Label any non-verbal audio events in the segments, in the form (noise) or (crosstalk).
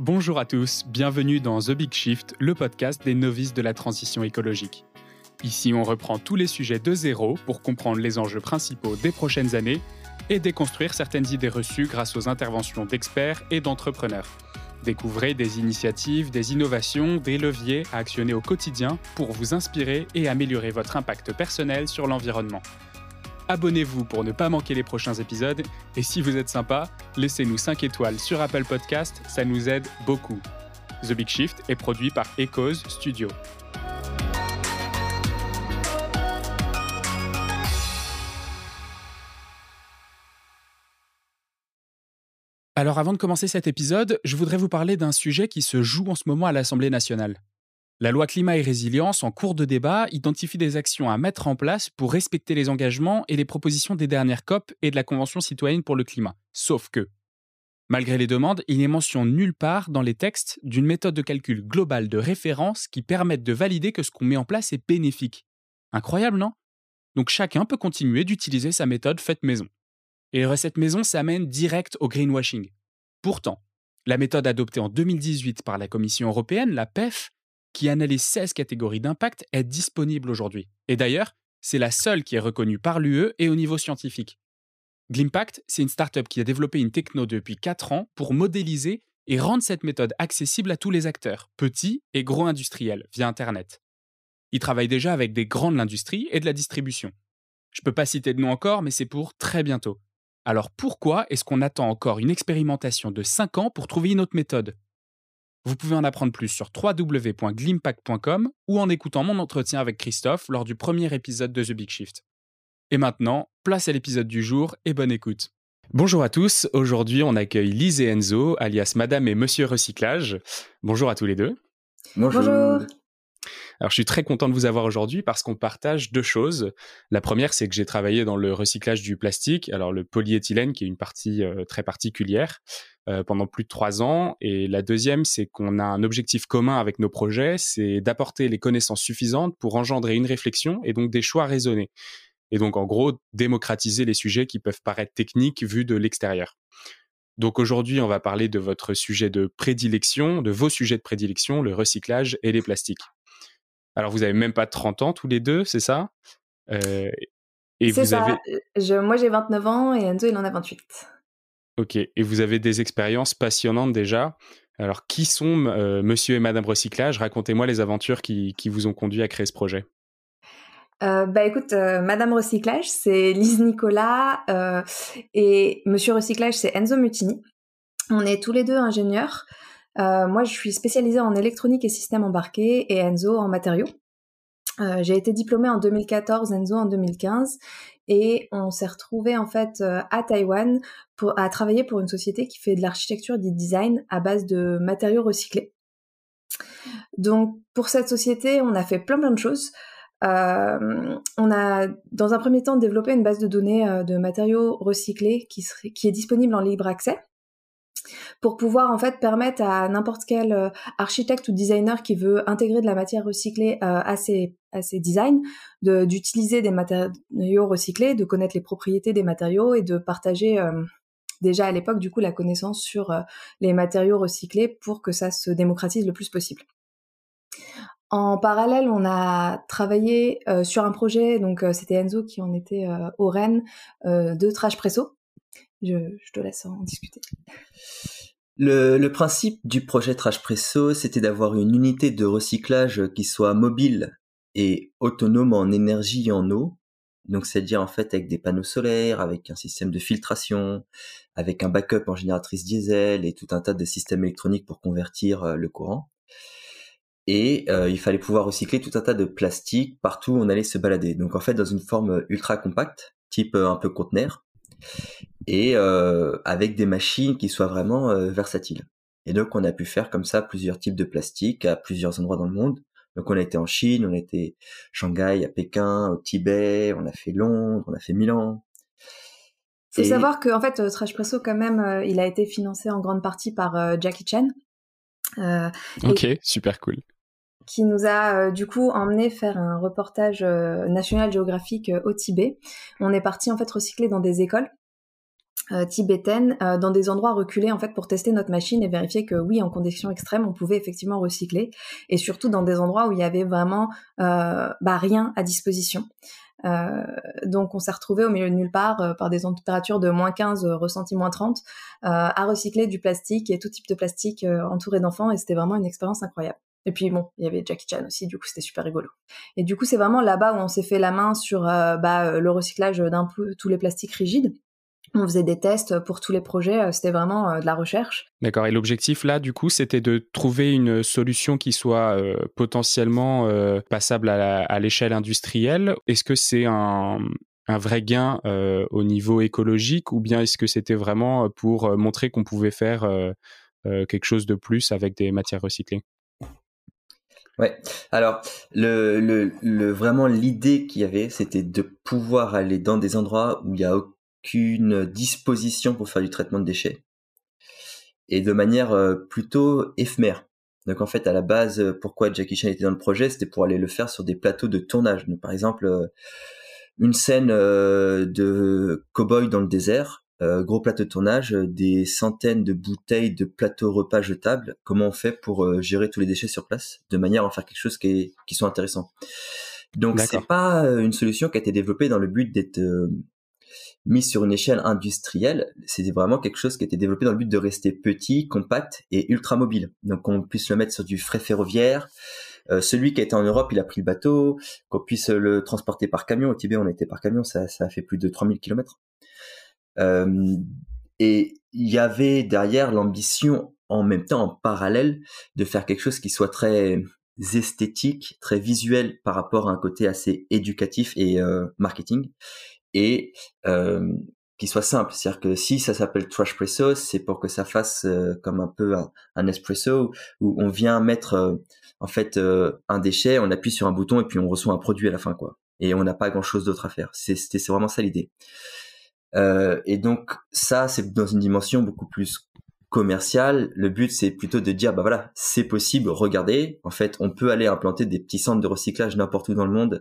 Bonjour à tous, bienvenue dans The Big Shift, le podcast des novices de la transition écologique. Ici, on reprend tous les sujets de zéro pour comprendre les enjeux principaux des prochaines années et déconstruire certaines idées reçues grâce aux interventions d'experts et d'entrepreneurs. Découvrez des initiatives, des innovations, des leviers à actionner au quotidien pour vous inspirer et améliorer votre impact personnel sur l'environnement. Abonnez-vous pour ne pas manquer les prochains épisodes et si vous êtes sympa, laissez-nous 5 étoiles sur Apple Podcast, ça nous aide beaucoup. The Big Shift est produit par Echoes Studio. Alors avant de commencer cet épisode, je voudrais vous parler d'un sujet qui se joue en ce moment à l'Assemblée nationale. La loi climat et résilience, en cours de débat, identifie des actions à mettre en place pour respecter les engagements et les propositions des dernières COP et de la Convention citoyenne pour le climat. Sauf que, malgré les demandes, il n'est mention nulle part dans les textes d'une méthode de calcul globale de référence qui permette de valider que ce qu'on met en place est bénéfique. Incroyable, non? Donc chacun peut continuer d'utiliser sa méthode faite maison. Et les recettes maison s'amènent direct au greenwashing. Pourtant, la méthode adoptée en 2018 par la Commission européenne, la PEF, qui analyse 16 catégories d'impact, est disponible aujourd'hui. Et d'ailleurs, c'est la seule qui est reconnue par l'UE et au niveau scientifique. Glimpact, c'est une startup qui a développé une techno depuis 4 ans pour modéliser et rendre cette méthode accessible à tous les acteurs, petits et gros industriels, via Internet. Ils travaillent déjà avec des grands de l'industrie et de la distribution. Je ne peux pas citer de nom encore, mais c'est pour très bientôt. Alors pourquoi est-ce qu'on attend encore une expérimentation de 5 ans pour trouver une autre méthode? Vous pouvez en apprendre plus sur www.glimpact.com ou en écoutant mon entretien avec Christophe lors du premier épisode de The Big Shift. Et maintenant, place à l'épisode du jour et bonne écoute. Bonjour à tous, aujourd'hui on accueille Lise et Enzo, alias Madame et Monsieur Recyclage. Bonjour à tous les deux. Bonjour. Alors, je suis très content de vous avoir aujourd'hui parce qu'on partage deux choses. La première, c'est que j'ai travaillé dans le recyclage du plastique, alors le polyéthylène, qui est une partie euh, très particulière, euh, pendant plus de trois ans. Et la deuxième, c'est qu'on a un objectif commun avec nos projets, c'est d'apporter les connaissances suffisantes pour engendrer une réflexion et donc des choix raisonnés. Et donc, en gros, démocratiser les sujets qui peuvent paraître techniques vus de l'extérieur. Donc aujourd'hui, on va parler de votre sujet de prédilection, de vos sujets de prédilection, le recyclage et les plastiques. Alors, vous avez même pas 30 ans tous les deux, c'est ça? Euh, Et vous ça. avez. moi, j'ai 29 ans et Enzo, il en a 28. Ok. Et vous avez des expériences passionnantes déjà? Alors, qui sont euh, Monsieur et Madame Recyclage? Racontez-moi les aventures qui, vous ont conduit à créer ce projet. Euh, bah écoute, Madame Recyclage, c'est Lise Nicolas et Monsieur Recyclage, c'est Enzo Mutini. On est tous les deux ingénieurs. Euh, moi, je suis spécialisée en électronique et systèmes embarqués et Enzo en matériaux. Euh, j'ai été diplômée en 2014, Enzo en 2015, et on s'est retrouvé en fait euh, à Taïwan pour à travailler pour une société qui fait de l'architecture et du design à base de matériaux recyclés. Donc pour cette société, on a fait plein plein de choses. Euh, on a dans un premier temps développé une base de données de matériaux recyclés qui, serait, qui est disponible en libre accès pour pouvoir en fait permettre à n'importe quel euh, architecte ou designer qui veut intégrer de la matière recyclée euh, à ses designs, d'utiliser des matériaux recyclés, de connaître les propriétés des matériaux et de partager euh, déjà à l'époque du coup la connaissance sur les matériaux recyclés pour que ça se démocratise le plus possible. En parallèle, on a travaillé sur un projet, donc c'était Enzo qui en était au Rennes, de Trash Presso. Je, te laisse en discuter. Le, principe du projet Trash Presso, c'était d'avoir une unité de recyclage qui soit mobile et autonome en énergie et en eau. Donc, c'est-à-dire en fait avec des panneaux solaires, avec un système de filtration, avec un backup en génératrice diesel et tout un tas de systèmes électroniques pour convertir euh, le courant. Et euh, il fallait pouvoir recycler tout un tas de plastique partout où on allait se balader. Donc en fait dans une forme ultra compacte, type euh, un peu conteneur et euh, avec des machines qui soient vraiment euh, versatiles. Et donc on a pu faire comme ça plusieurs types de plastique à plusieurs endroits dans le monde. Donc on a été en Chine, on a été Shanghai, à Pékin, au Tibet, on a fait Londres, on a fait Milan. Faut savoir que en fait euh, Trash Presso quand même, il a été financé en grande partie par Jackie Chan. ok, super cool qui nous a du coup emmené faire un reportage national géographique au Tibet. On est parti en fait recycler dans des écoles tibétaine dans des endroits reculés en fait pour tester notre machine et vérifier que oui en conditions extrêmes on pouvait effectivement recycler et surtout dans des endroits où il y avait vraiment bah, rien à disposition. Euh, donc on s'est retrouvé au milieu de nulle part euh, par des températures de moins 15 euh, ressenties moins 30 à recycler du plastique et tout type de plastique entouré d'enfants et c'était vraiment une expérience incroyable. Et puis bon, il y avait Jackie Chan aussi, du coup c'était super rigolo. Et du coup c'est vraiment là-bas où on s'est fait la main sur bah, le recyclage d'un peu tous les plastiques rigides on faisait des tests pour tous les projets, euh, c'était vraiment euh, de la recherche. D'accord, et l'objectif là, du coup, c'était de trouver une solution qui soit euh, potentiellement passable à l'échelle industrielle. Est-ce que c'est un, vrai gain au niveau écologique ou bien est-ce que c'était vraiment pour montrer qu'on pouvait faire quelque chose de plus avec des matières recyclées? Ouais. Alors, le, vraiment l'idée qu'il y avait, c'était de pouvoir aller dans des endroits où il y a qu'une disposition pour faire du traitement de déchets et de manière euh, plutôt éphémère. Donc en fait, à la base, euh, pourquoi Jackie Chan était dans le projet, c'était pour aller le faire sur des plateaux de tournage. par exemple, euh, une scène de cow-boy dans le désert, gros plateau de tournage, des centaines de bouteilles de plateaux repas jetables. Comment on fait pour gérer tous les déchets sur place, de manière à en faire quelque chose qui, est, qui soit intéressant? Donc c'est pas une solution qui a été développée dans le but d'être mis sur une échelle industrielle, c'était vraiment quelque chose qui était développé dans le but de rester petit, compact et ultra mobile. Donc qu'on puisse le mettre sur du frais ferroviaire. Euh, celui qui était en Europe, il a pris le bateau, qu'on puisse le transporter par camion. Au Tibet, on était par camion, ça, ça a fait plus de 3000 km. Euh, et il y avait derrière l'ambition en même temps, en parallèle, de faire quelque chose qui soit très esthétique, très visuel par rapport à un côté assez éducatif et euh, marketing et euh, qui soit simple. C'est-à-dire que si ça s'appelle trash presso, c'est pour que ça fasse comme un peu un, espresso où on vient mettre en fait un déchet, on appuie sur un bouton et puis on reçoit un produit à la fin quoi. Et on n'a pas grand-chose d'autre à faire. C'est vraiment ça l'idée. Et donc ça c'est dans une dimension beaucoup plus commerciale. Le but c'est plutôt de dire bah voilà c'est possible. Regardez, en fait on peut aller implanter des petits centres de recyclage n'importe où dans le monde.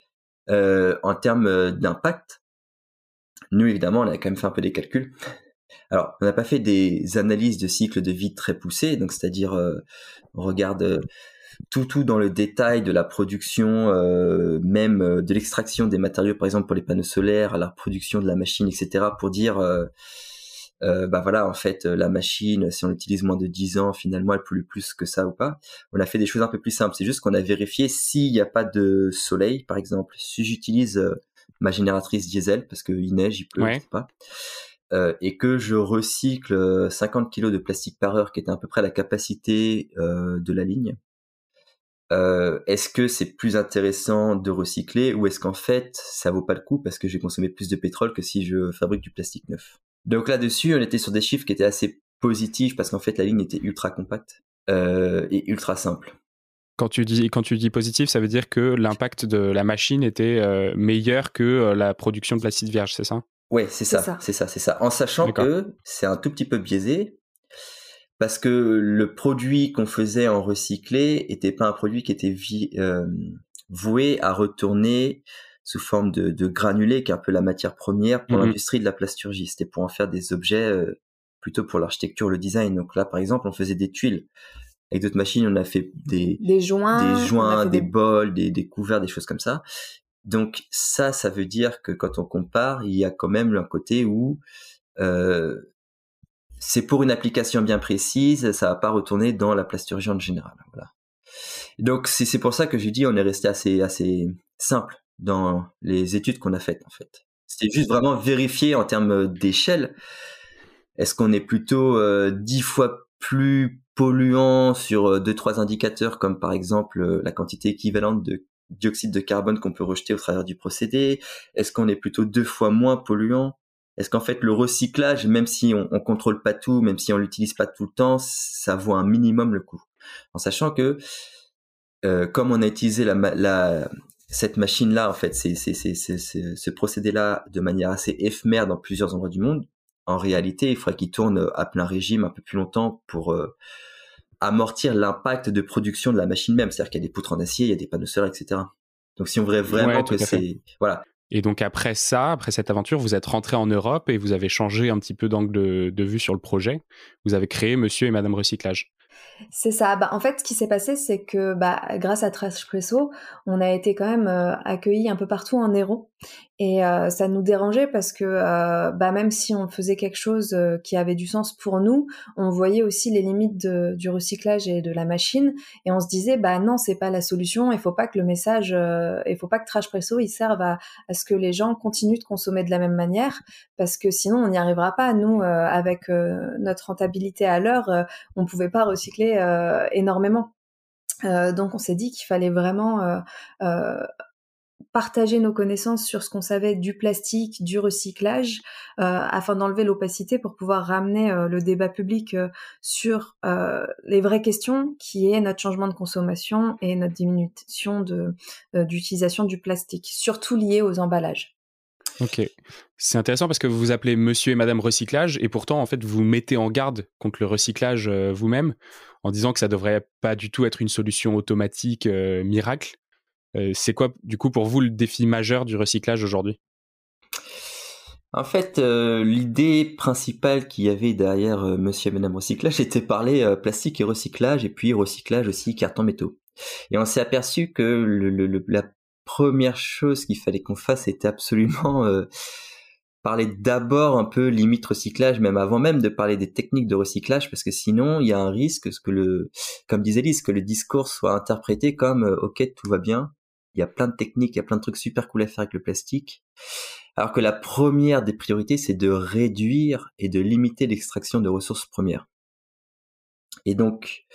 en termes d'impact, nous, évidemment, on a quand même fait un peu des calculs. Alors, on n'a pas fait des analyses de cycle de vie très poussées, donc c'est-à-dire euh, on regarde euh, tout tout dans le détail de la production, euh, même de l'extraction des matériaux, par exemple pour les panneaux solaires, à la production de la machine, etc., pour dire bah voilà, en fait, la machine, si on l'utilise moins de 10 ans, finalement, elle pollue plus que ça ou pas. On a fait des choses un peu plus simples. C'est juste qu'on a vérifié s'il n'y a pas de soleil, par exemple, si j'utilise ma génératrice diesel parce qu'il neige, il pleut, pas. Euh, et que je recycle 50 euh, kg de plastique par heure, qui était à peu près la capacité euh, de la ligne. Euh, est-ce que c'est plus intéressant de recycler ou est-ce qu'en fait ça vaut pas le coup parce que j'ai consommé plus de pétrole que si je fabrique du plastique neuf? Donc là-dessus, on était sur des chiffres qui étaient assez positifs parce qu'en fait la ligne était ultra compacte euh, et ultra simple. Quand tu dis quand tu dis positif, ça veut dire que l'impact de la machine était euh, meilleur que euh, la production de l'acide vierge, c'est ça? Oui, c'est ça, c'est ça, c'est ça. En sachant que c'est un tout petit peu biaisé parce que le produit qu'on faisait en recyclé était pas un produit qui était euh, voué à retourner sous forme de, de, granulé, qui est un peu la matière première pour mmh l'industrie de la plasturgie. C'était pour en faire des objets plutôt pour l'architecture, le design. Donc là, par exemple, on faisait des tuiles avec d'autres machines, on a fait des, des joints, des, joints, des, bols, des, des couverts, des choses comme ça. Donc ça, ça veut dire que quand on compare, il y a quand même un côté où euh, c'est pour une application bien précise, ça va pas retourner dans la plasturgie en général. Donc c'est pour ça que je dis on est resté assez simple dans les études qu'on a faites en fait. C'était juste vraiment vérifier en termes d'échelle. Est-ce qu'on est plutôt euh, dix fois plus polluants sur euh, deux trois indicateurs comme par exemple euh, la quantité équivalente de dioxyde de carbone qu'on peut rejeter au travers du procédé? Est-ce qu'on est plutôt deux fois moins polluant Est-ce qu'en fait le recyclage, même si on, on contrôle pas tout, même si on l'utilise pas tout le temps, ça vaut un minimum le coût En sachant que euh, comme on a utilisé la, la cette machine-là, en fait, c'est ce procédé-là de manière assez éphémère dans plusieurs endroits du monde, en réalité, il faudrait qu'il tourne à plein régime un peu plus longtemps pour euh, amortir l'impact de production de la machine même. C'est-à-dire qu'il y a des poutres en acier, il y a des panneaux solaires, etc. Donc si on voudrait vraiment que c'est voilà, Et donc après ça, après cette aventure, vous êtes rentré en Europe et vous avez changé un petit peu d'angle de, vue sur le projet. Vous avez créé Monsieur et Madame Recyclage. C'est ça. Bah, en fait, ce qui s'est passé, c'est que bah, grâce à Trashpresso, on a été quand même euh, accueillis un peu partout en héros. Et euh, ça nous dérangeait parce que euh, bah, même si on faisait quelque chose euh, qui avait du sens pour nous, on voyait aussi les limites de, du recyclage et de la machine. Et on se disait, bah non, c'est pas la solution. Il faut pas que le message, il faut pas que Trashpresso il serve à, à, ce que les gens continuent de consommer de la même manière, parce que sinon on n'y arrivera pas. Nous, avec notre rentabilité à l'heure, on pouvait pas recycler énormément. Euh, donc on s'est dit qu'il fallait vraiment euh, euh, partager nos connaissances sur ce qu'on savait du plastique, du recyclage, euh, afin d'enlever l'opacité pour pouvoir ramener euh, le débat public euh, sur les vraies questions, qui est notre changement de consommation et notre diminution de d'utilisation du plastique, surtout lié aux emballages. Ok, c'est intéressant parce que vous vous appelez Monsieur et Madame Recyclage et pourtant en fait vous mettez en garde contre le recyclage vous-même en disant que ça devrait pas du tout être une solution automatique miracle c'est quoi, du coup, pour vous, le défi majeur du recyclage aujourd'hui? En fait, euh, l'idée principale qu'il y avait derrière euh, Monsieur et Madame Recyclage, c'était parler plastique et recyclage, et puis recyclage aussi carton métaux. Et on s'est aperçu que la première chose qu'il fallait qu'on fasse, c'était absolument parler d'abord un peu limite recyclage, même avant même de parler des techniques de recyclage, parce que sinon il y a un risque, que le, comme disait Lise, que le discours soit interprété comme ok tout va bien, il y a plein de techniques, il y a plein de trucs super cool à faire avec le plastique. Alors que la première des priorités, c'est de réduire et de limiter l'extraction de ressources premières. Et donc,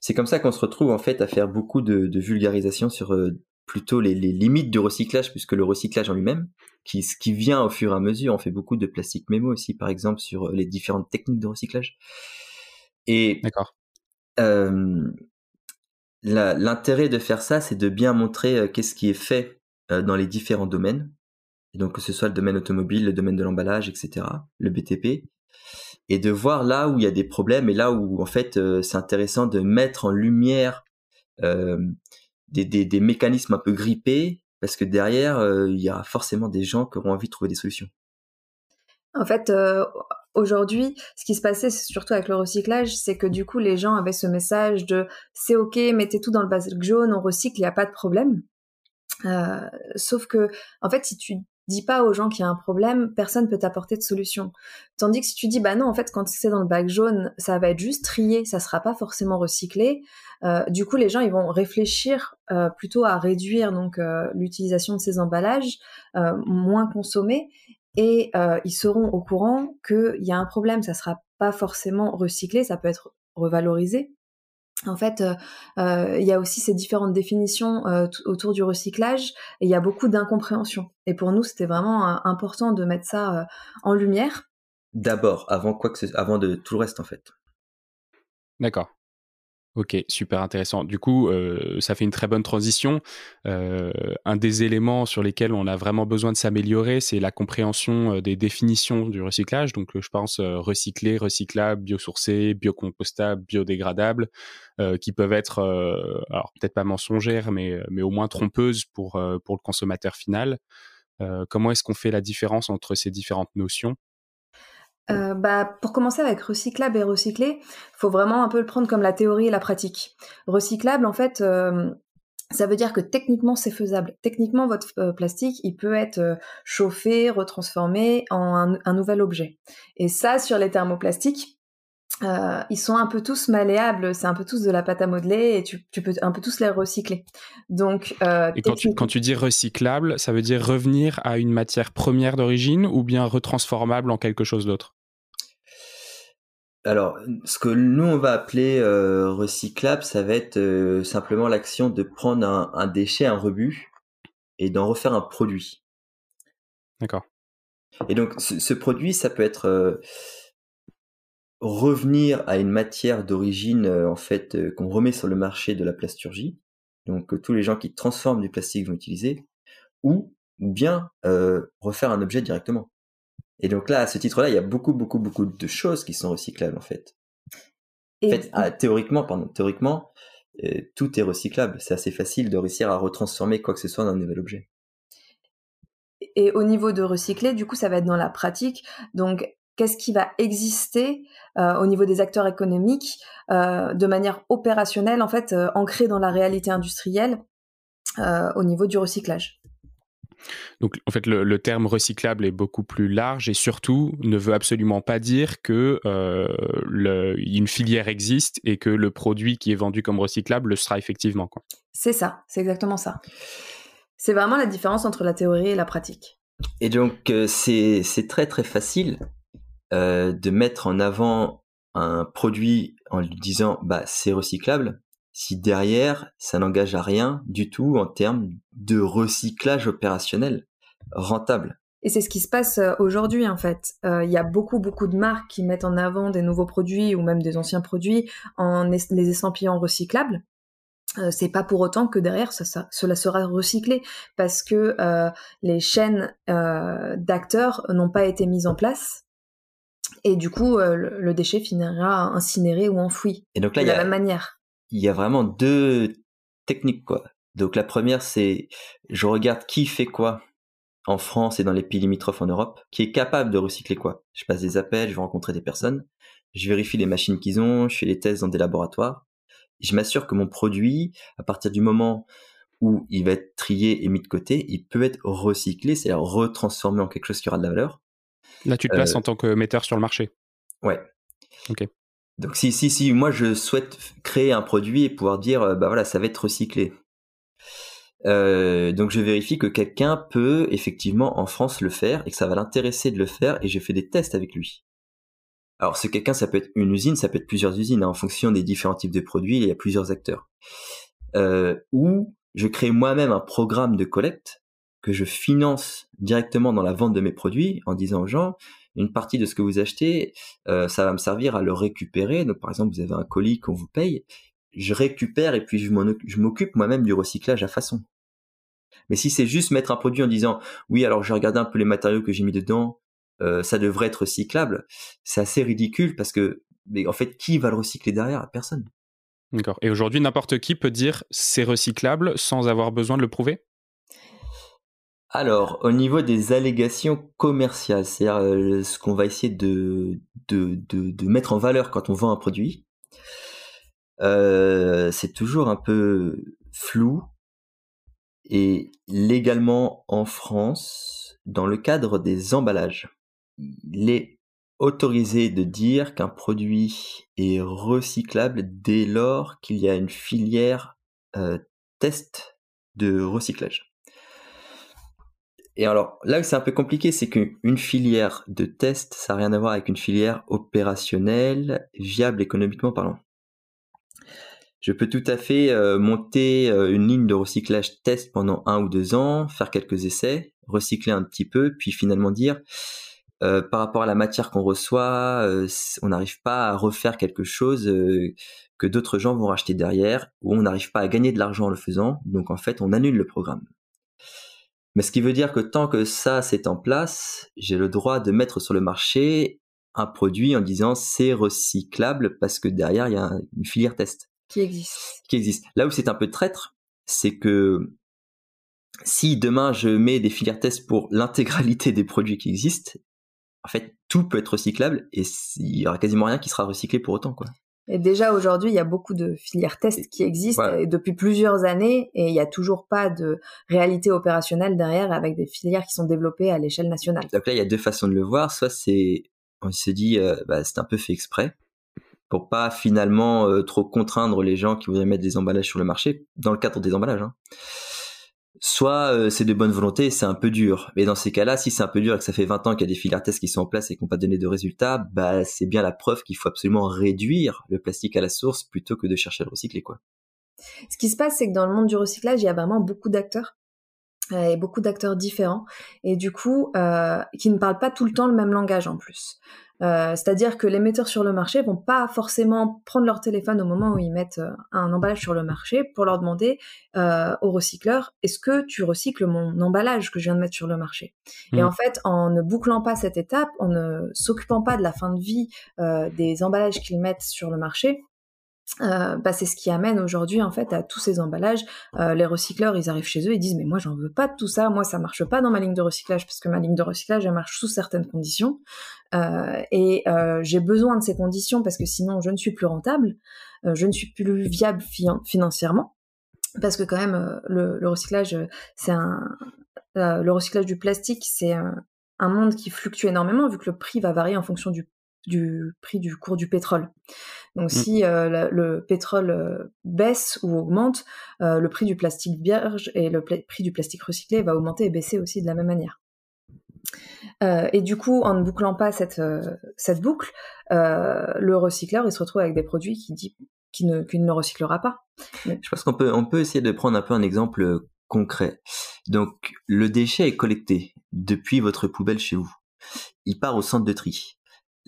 c'est comme ça qu'on se retrouve en fait à faire beaucoup de, vulgarisation sur euh, plutôt les, limites du recyclage, puisque le recyclage en lui-même, qui, qui vient au fur et à mesure, on fait beaucoup de plastique mémo aussi, par exemple, sur les différentes techniques de recyclage. Et D'accord. Euh, l'intérêt de faire ça, c'est de bien montrer euh, qu'est-ce qui est fait euh, dans les différents domaines. donc que ce soit le domaine automobile, le domaine de l'emballage, etc., le BTP, et de voir là où il y a des problèmes et là où en fait euh, c'est intéressant de mettre en lumière des, des, mécanismes un peu grippés parce que derrière il y a forcément des gens qui auront envie de trouver des solutions. En fait, Aujourd'hui, ce qui se passait surtout avec le recyclage, c'est que du coup, les gens avaient ce message de c'est ok, mettez tout dans le bac jaune, on recycle, il n'y a pas de problème. Euh, sauf que, en fait, si tu dis pas aux gens qu'il y a un problème, personne peut t'apporter de solution. Tandis que si tu dis bah non, en fait, quand c'est dans le bac jaune, ça va être juste trié, ça sera pas forcément recyclé. Euh, du coup, les gens ils vont réfléchir euh, plutôt à réduire donc l'utilisation de ces emballages, moins consommer, et euh, ils seront au courant qu'il y a un problème. Ça sera pas forcément recyclé, ça peut être revalorisé. En fait, euh, euh, il y a aussi ces différentes définitions autour du recyclage et il y a beaucoup d'incompréhension. Et pour nous, c'était vraiment important de mettre ça en lumière. D'abord, avant quoi que ce... avant de tout le reste en fait. D'accord. Ok, super intéressant. Du coup, euh, ça fait une très bonne transition. Euh, un des éléments sur lesquels on a vraiment besoin de s'améliorer, c'est la compréhension euh, des définitions du recyclage. Donc, je pense recyclé, recyclable, biosourcé, biocompostable, biodégradable, qui peuvent être, alors peut-être pas mensongères, mais, mais au moins trompeuses pour, pour le consommateur final. comment est-ce qu'on fait la différence entre ces différentes notions? Euh, bah, pour commencer avec recyclable et recyclé, faut vraiment un peu le prendre comme la théorie et la pratique. Recyclable, en fait, euh, ça veut dire que techniquement c'est faisable. Techniquement, votre euh, plastique, il peut être chauffé, retransformé en un, nouvel objet. Et ça, sur les thermoplastiques, ils sont un peu tous malléables, c'est un peu tous de la pâte à modeler et tu, peux un peu tous les recycler. Donc, et quand tu, quand tu dis recyclable, ça veut dire revenir à une matière première d'origine ou bien retransformable en quelque chose d'autre? Alors, ce que nous on va appeler euh, recyclable, ça va être euh, simplement l'action de prendre un, déchet, un rebut, et d'en refaire un produit. D'accord. Et donc, ce, produit, ça peut être euh, revenir à une matière d'origine, en fait, qu'on remet sur le marché de la plasturgie. Donc, tous les gens qui transforment du plastique vont utiliser, ou bien refaire un objet directement. Et donc là, à ce titre-là, il y a beaucoup, beaucoup, beaucoup de choses qui sont recyclables en fait. En fait, ah, théoriquement, pardon, théoriquement, euh, tout est recyclable. C'est assez facile de réussir à retransformer quoi que ce soit dans un nouvel objet. Et au niveau de recycler, du coup, ça va être dans la pratique. Donc, qu'est-ce qui va exister au niveau des acteurs économiques de manière opérationnelle, en fait, ancrée dans la réalité industrielle au niveau du recyclage? Donc, en fait, le, terme recyclable est beaucoup plus large et surtout ne veut absolument pas dire que euh, une filière existe et que le produit qui est vendu comme recyclable le sera effectivement. C'est ça, c'est exactement ça. C'est vraiment la différence entre la théorie et la pratique. Et donc, euh, c'est très très facile euh, de mettre en avant un produit en lui disant bah c'est recyclable si derrière, ça n'engage à rien du tout en termes de recyclage opérationnel rentable. Et c'est ce qui se passe euh, aujourd'hui en fait. Euh, il y a beaucoup beaucoup de marques qui mettent en avant des nouveaux produits ou même des anciens produits en les estampillant recyclables. Euh, c'est pas pour autant que derrière ça, cela sera recyclé parce que les chaînes d'acteurs n'ont pas été mises en place et du coup le, déchet finira incinéré ou enfoui. Et donc là, de la même manière il y a vraiment deux techniques quoi. Donc la première c'est je regarde qui fait quoi en France et dans les pays limitrophes en Europe, qui est capable de recycler quoi. Je passe des appels, je vais rencontrer des personnes, je vérifie les machines qu'ils ont, je fais les tests dans des laboratoires, je m'assure que mon produit, à partir du moment où il va être trié et mis de côté, il peut être recyclé, c'est-à-dire retransformé en quelque chose qui aura de la valeur. Là, tu te places euh, en tant que metteur sur le marché. Ouais. Ok. Donc si si si moi je souhaite créer un produit et pouvoir dire euh, bah voilà ça va être recyclé. Euh, donc je vérifie que quelqu'un peut effectivement en France le faire et que ça va l'intéresser de le faire et j'ai fait des tests avec lui. Alors ce quelqu'un ça peut être une usine, ça peut être plusieurs usines hein, en fonction des différents types de produits, il y a plusieurs acteurs. Euh, ou je crée moi-même un programme de collecte que je finance directement dans la vente de mes produits en disant aux gens une partie de ce que vous achetez, euh, ça va me servir à le récupérer. Donc, par exemple, vous avez un colis qu'on vous paye, je récupère et puis je m'occupe moi-même du recyclage à façon. Mais si c'est juste mettre un produit en disant oui, alors j'ai regardé un peu les matériaux que j'ai mis dedans, euh, ça devrait être recyclable, c'est assez ridicule parce que, en fait, qui va le recycler derrière? Personne. D'accord. Et aujourd'hui, n'importe qui peut dire c'est recyclable sans avoir besoin de le prouver? Alors, au niveau des allégations commerciales, c'est-à-dire euh, ce qu'on va essayer de, de, de, mettre en valeur quand on vend un produit, euh, c'est toujours un peu flou. Et légalement en France, dans le cadre des emballages, il est autorisé de dire qu'un produit est recyclable dès lors qu'il y a une filière euh, test de recyclage. Et alors, là où c'est un peu compliqué, c'est qu'une filière de test, ça n'a rien à voir avec une filière opérationnelle, viable économiquement parlant. Je peux tout à fait euh, monter euh, une ligne de recyclage test pendant un ou deux ans, faire quelques essais, recycler un petit peu, puis finalement dire, euh, par rapport à la matière qu'on reçoit, on n'arrive pas à refaire quelque chose que d'autres gens vont racheter derrière, ou on n'arrive pas à gagner de l'argent en le faisant, donc en fait on annule le programme. Mais ce qui veut dire que tant que ça c'est en place, j'ai le droit de mettre sur le marché un produit en disant c'est recyclable parce que derrière il y a une filière test qui existe. Qui existe. Là où c'est un peu traître, c'est que si demain je mets des filières test pour (laughs) l'intégralité des produits qui existent, en fait tout peut être recyclable et il y aura quasiment rien qui sera recyclé pour autant quoi. Et déjà aujourd'hui, il y a beaucoup de filières tests qui existent depuis plusieurs années et il n'y a toujours pas de réalité opérationnelle derrière avec des filières qui sont développées à l'échelle nationale. Donc là, il y a deux façons de le voir. Soit c'est, on se dit, euh, bah, c'est un peu fait exprès pour pas finalement euh, trop contraindre les gens qui voudraient mettre des emballages sur le marché dans le cadre des emballages. Hein soit euh, c'est de bonne volonté c'est un peu dur. Mais dans ces cas-là, si c'est un peu dur et que ça fait 20 ans qu'il y a des filières tests qui sont en place et qui n'ont pas donné de résultats, bah c'est bien la preuve qu'il faut absolument réduire le plastique à la source plutôt que de chercher à le recycler quoi. Ce qui se passe, c'est que dans le monde du recyclage, il y a vraiment beaucoup d'acteurs euh, et beaucoup d'acteurs différents et du coup euh, qui ne parlent pas tout le temps le même langage en plus. Euh, c'est-à-dire que les metteurs sur le marché vont pas forcément prendre leur téléphone au moment où ils mettent euh, un emballage sur le marché pour leur demander euh, au recycleur est-ce que tu recycles mon emballage que je viens de mettre sur le marché? Et mmh. en fait, en ne bouclant pas cette étape, en ne s'occupant pas de la fin de vie des emballages qu'ils mettent sur le marché, euh, bah, c'est ce qui amène aujourd'hui en fait à tous ces emballages. Euh, les recycleurs, ils arrivent chez eux, ils disent mais moi j'en veux pas de tout ça, moi ça marche pas dans ma ligne de recyclage parce que ma ligne de recyclage elle marche sous certaines conditions. Euh, et j'ai besoin de ces conditions parce que sinon je ne suis plus rentable, je ne suis plus viable financièrement. Parce que quand même le, recyclage c'est le recyclage du plastique c'est un, un monde qui fluctue énormément vu que le prix va varier en fonction du du prix du cours du pétrole. Donc mmh. si euh, le, pétrole euh, baisse ou augmente, euh, le prix du plastique vierge et le prix du plastique recyclé va augmenter et baisser aussi de la même manière. et du coup, en ne bouclant pas cette, cette boucle, le recycleur il se retrouve avec des produits qui dit qu'il ne, ne recyclera pas. Je pense qu'on peut, on peut essayer de prendre un peu un exemple concret. Donc, le déchet est collecté depuis votre poubelle chez vous. Il part au centre de tri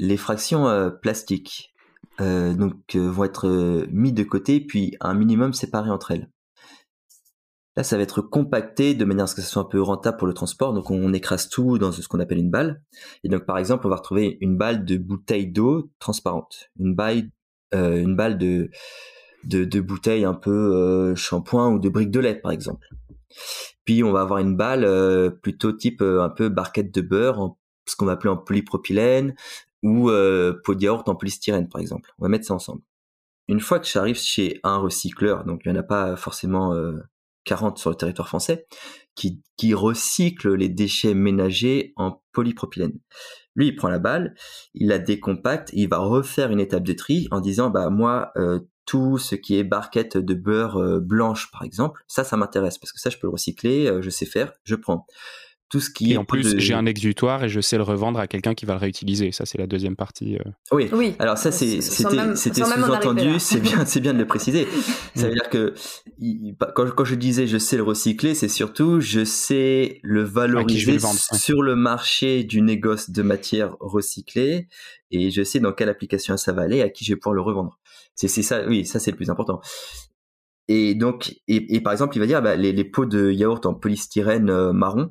les fractions euh, plastiques euh, donc euh, vont être mis de côté puis un minimum séparées entre elles. Là, ça va être compacté de manière à ce que ce soit un peu rentable pour le transport. Donc, on écrase tout dans ce qu'on appelle une balle. Et donc, par exemple, on va retrouver une balle de bouteille d'eau transparente, une balle, de, de, bouteille un peu shampoing ou de briques de lait, par exemple. Puis, on va avoir une balle plutôt type un peu barquette de beurre, ce qu'on va appeler en polypropylène, ou euh, pot de yaourt en polystyrène par exemple. On va mettre ça ensemble. Une fois que j'arrive chez un recycleur, donc il n'y en a pas forcément 40 euh, sur le territoire français, qui, qui recycle les déchets ménagers en polypropylène. Lui, il prend la balle, il la décompacte, il va refaire une étape de tri en disant, bah moi, euh, tout ce qui est barquette de beurre euh, blanche, par exemple, ça, ça m'intéresse parce que ça, je peux le recycler, je sais faire, je prends tout ce qui et en plus j'ai un exutoire et je sais le revendre à quelqu'un qui va le réutiliser. Ça c'est la deuxième partie euh. oui. Oui. Alors ça c'est c'était c'était sous-entendu c'est bien c'est bien de le préciser. (laughs) Ça veut dire que quand, quand je disais je sais le recycler c'est surtout je sais le valoriser sur le marché du négoce de matière recyclée et je sais dans quelle application ça va aller à qui je vais pouvoir le revendre. C'est ça oui ça c'est le plus important. Et donc, et, par exemple, il va dire, bah, les, les, pots de yaourt en polystyrène euh, marron,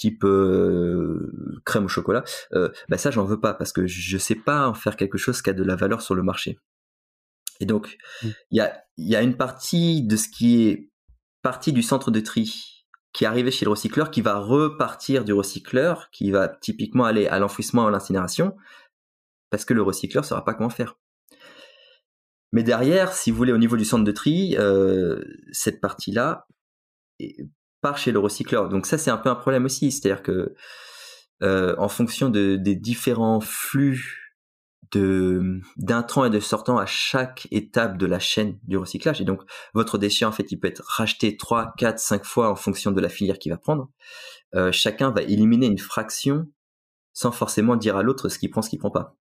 type euh, crème au chocolat, euh, bah ça j'en veux pas parce que je sais pas en faire quelque chose qui a de la valeur sur le marché. Et donc mmh. il y, a, y a une partie de ce qui est partie du centre de tri qui est arrivé chez le recycleur qui va repartir du recycleur qui va typiquement aller à l'enfouissement à l'incinération parce que le recycleur saura pas comment faire. Mais derrière, si vous voulez, au niveau du centre de tri, euh, cette partie-là, par chez le recycleur. Donc ça, c'est un peu un problème aussi. C'est-à-dire que euh, en fonction de, des différents flux de d'intrants et de sortants à chaque étape de la chaîne du recyclage. Et donc, votre déchet, en fait, il peut être racheté 3, 4, 5 fois en fonction de la filière qu'il va prendre. Euh, chacun va éliminer une fraction sans forcément dire à l'autre ce qu'il prend, ce qu'il prend pas.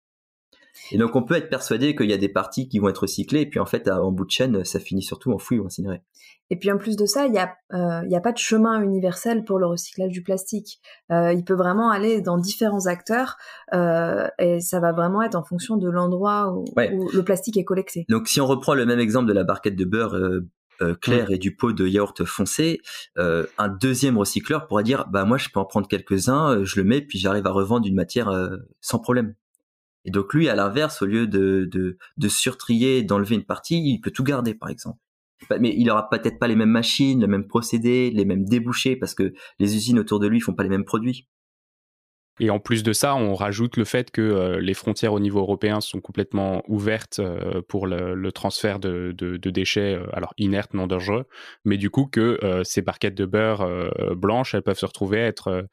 Et donc, on peut être persuadé qu'il y a des parties qui vont être recyclées, et puis en fait, en bout de chaîne, ça finit surtout en fouille ou incinéré. Et puis en plus de ça, il n'y a, euh, a pas de chemin universel pour le recyclage du plastique. Euh, il peut vraiment aller dans différents acteurs euh, et ça va vraiment être en fonction de l'endroit où, le plastique est collecté. Donc si on reprend le même exemple de la barquette de beurre euh, euh, clair et du pot de yaourt foncé, un deuxième recycleur pourrait dire bah moi je peux en prendre quelques-uns, je le mets puis j'arrive à revendre une matière sans problème. Et donc lui à l'inverse au lieu de de, de surtrier, d'enlever une partie, il peut tout garder par exemple mais il aura peut-être pas les mêmes machines, le même procédé, les mêmes débouchés parce que les usines autour de lui font pas les mêmes produits. Et en plus de ça, on rajoute le fait que euh, les frontières au niveau européen sont complètement ouvertes euh, pour le, transfert de, déchets, euh, alors inertes, non dangereux, mais du coup que ces barquettes de beurre blanches, elles peuvent se retrouver à être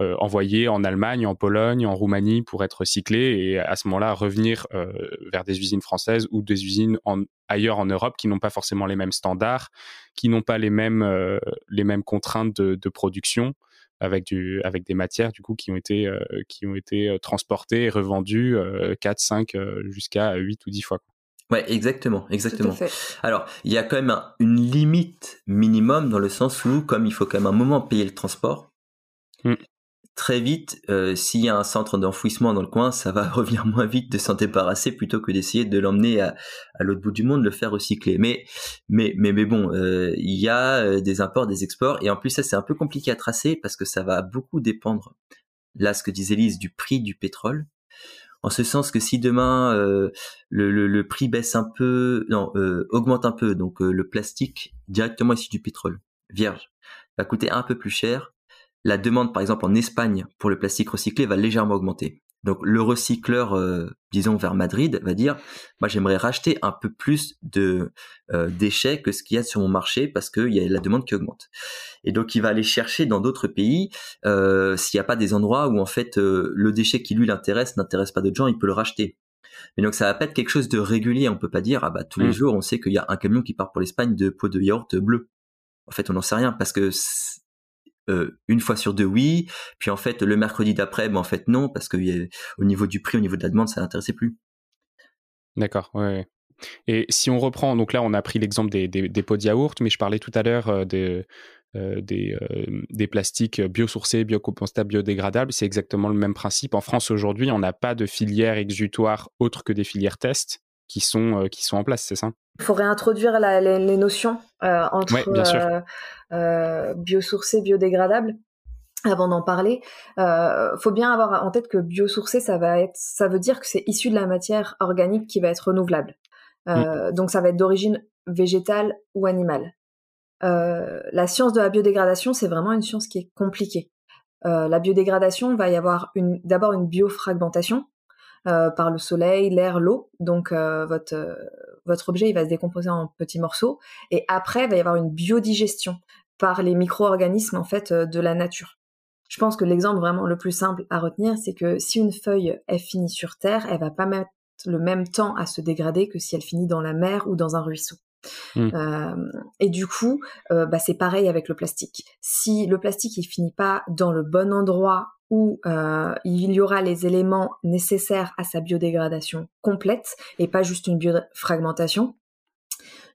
euh, envoyés en Allemagne, en Pologne, en Roumanie pour être recyclés et à ce moment-là revenir euh, vers des usines françaises ou des usines en, ailleurs en Europe qui n'ont pas forcément les mêmes standards, qui n'ont pas les mêmes, euh, les mêmes contraintes de, de, production avec, du, avec des matières du coup qui ont été, euh, qui ont été transportées et revendues 4, 5 jusqu'à 8 ou 10 fois. Ouais, exactement, exactement. Alors, il y a quand même une limite minimum dans le sens où, comme il faut quand même un moment payer le transport, mmh très vite, euh, s'il y a un centre d'enfouissement dans le coin, ça va (laughs) revenir moins vite de s'en débarrasser plutôt que d'essayer de l'emmener à, l'autre bout du monde, le faire recycler. Mais, mais, mais, mais bon, euh, il y a euh, des imports, des exports, et en plus ça c'est un peu compliqué à tracer parce que ça va beaucoup dépendre, là ce que disait Lise, du prix du pétrole. en ce sens que si demain le, le, prix baisse un peu, non, augmente un peu, donc le plastique directement issu du pétrole vierge va coûter un peu plus cher, la demande par exemple en Espagne pour le plastique recyclé va légèrement augmenter. Donc le recycleur, euh, disons vers Madrid, va dire, moi j'aimerais racheter un peu plus de euh, déchets que ce qu'il y a sur mon marché parce qu'il y a la demande qui augmente. Et donc il va aller chercher dans d'autres pays euh, s'il n'y a pas des endroits où en fait le déchet qui lui l'intéresse n'intéresse pas d'autres gens, il peut le racheter. Mais donc ça va pas être quelque chose de régulier. On peut pas dire ah bah tous les mmh. jours on sait qu'il y a un camion qui part pour l'Espagne de pots de yaourt bleu. En fait on n'en sait rien parce que euh, une fois sur deux oui, puis en fait le mercredi d'après, ben en fait non, parce que au niveau du prix, au niveau de la demande, ça n'intéressait plus. D'accord, ouais. Et si on reprend, donc là on a pris l'exemple des, des, pots de yaourt, mais je parlais tout à l'heure euh, euh, des, des plastiques biosourcés, biocompostables, biodégradables, c'est exactement le même principe. En France aujourd'hui, on n'a pas de filière exutoire autre que des filières test qui sont, qui sont en place, c'est ça? Il faut réintroduire les, notions euh, entre euh, euh, biosourcé, biodégradable avant d'en parler. Euh, faut bien avoir en tête que biosourcé, ça va être, ça veut dire que c'est issu de la matière organique qui va être renouvelable. Euh, Donc ça va être d'origine végétale ou animale. la science de la biodégradation, c'est vraiment une science qui est compliquée. la biodégradation va y avoir d'abord une biofragmentation, euh, par le soleil, l'air, l'eau. Donc euh, votre euh, votre objet il va se décomposer en petits morceaux et après il va y avoir une biodigestion par les micro-organismes en fait de la nature. Je pense que l'exemple vraiment le plus simple à retenir, c'est que si une feuille est finie sur terre, elle va pas mettre le même temps à se dégrader que si elle finit dans la mer ou dans un ruisseau. Mmh. et du coup, bah, c'est pareil avec le plastique. Si le plastique il finit pas dans le bon endroit où il y aura les éléments nécessaires à sa biodégradation complète et pas juste une biofragmentation.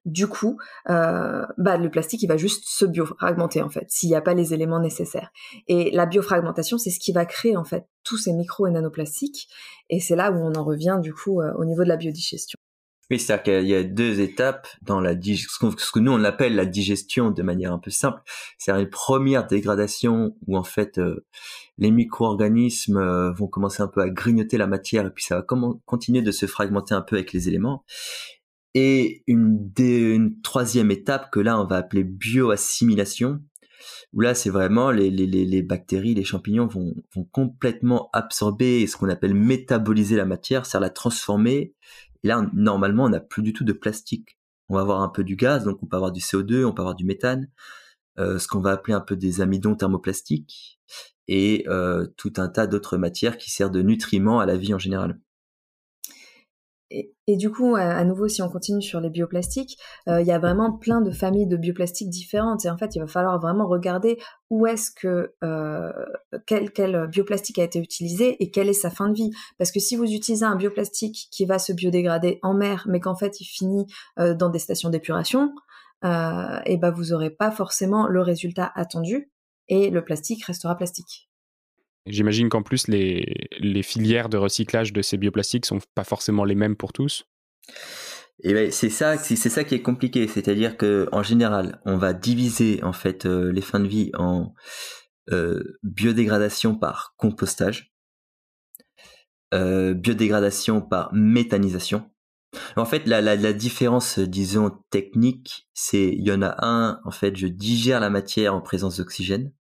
Du coup, bah, le plastique, il va juste se biofragmenter en fait, s'il n'y a pas les éléments nécessaires. Et la biofragmentation, c'est ce qui va créer en fait tous ces micro et nanoplastiques. Et c'est là où on en revient du coup au niveau de la biodigestion. Oui, c'est-à-dire qu'il y a deux étapes dans la digestion, ce que nous on appelle la digestion de manière un peu simple. C'est une première dégradation où en fait euh, les micro-organismes euh, vont commencer un peu à grignoter la matière et puis ça va continuer de se fragmenter un peu avec les éléments. Et une, troisième étape que là on va appeler bioassimilation, où là c'est vraiment les, bactéries, les champignons vont, vont complètement absorber ce qu'on appelle métaboliser la matière, c'est-à-dire la transformer là, normalement, on n'a plus du tout de plastique. On va avoir un peu du gaz, donc on peut avoir du CO2, on peut avoir du méthane, euh, ce qu'on va appeler un peu des amidons thermoplastiques, et euh, tout un tas d'autres matières qui servent de nutriments à la vie en général. Et, du coup, à, nouveau, si on continue sur les bioplastiques, euh, il y a vraiment plein de familles de bioplastiques différentes. Et en fait, il va falloir vraiment regarder où est-ce que euh, quel, bioplastique a été utilisé et quelle est sa fin de vie. Parce que si vous utilisez un bioplastique qui va se biodégrader en mer, mais qu'en fait il finit euh, dans des stations d'épuration, et ben vous aurez pas forcément le résultat attendu et le plastique restera plastique. J'imagine qu'en plus, les, filières de recyclage de ces bioplastiques sont pas forcément les mêmes pour tous. Et ben, c'est ça, c'est ça qui est compliqué. C'est-à-dire que en général, on va diviser en fait euh, les fins de vie en euh, biodégradation par compostage, euh, biodégradation par méthanisation. En fait, la, la, la différence, disons technique, c'est il y en a un. En fait, je digère la matière en présence d'oxygène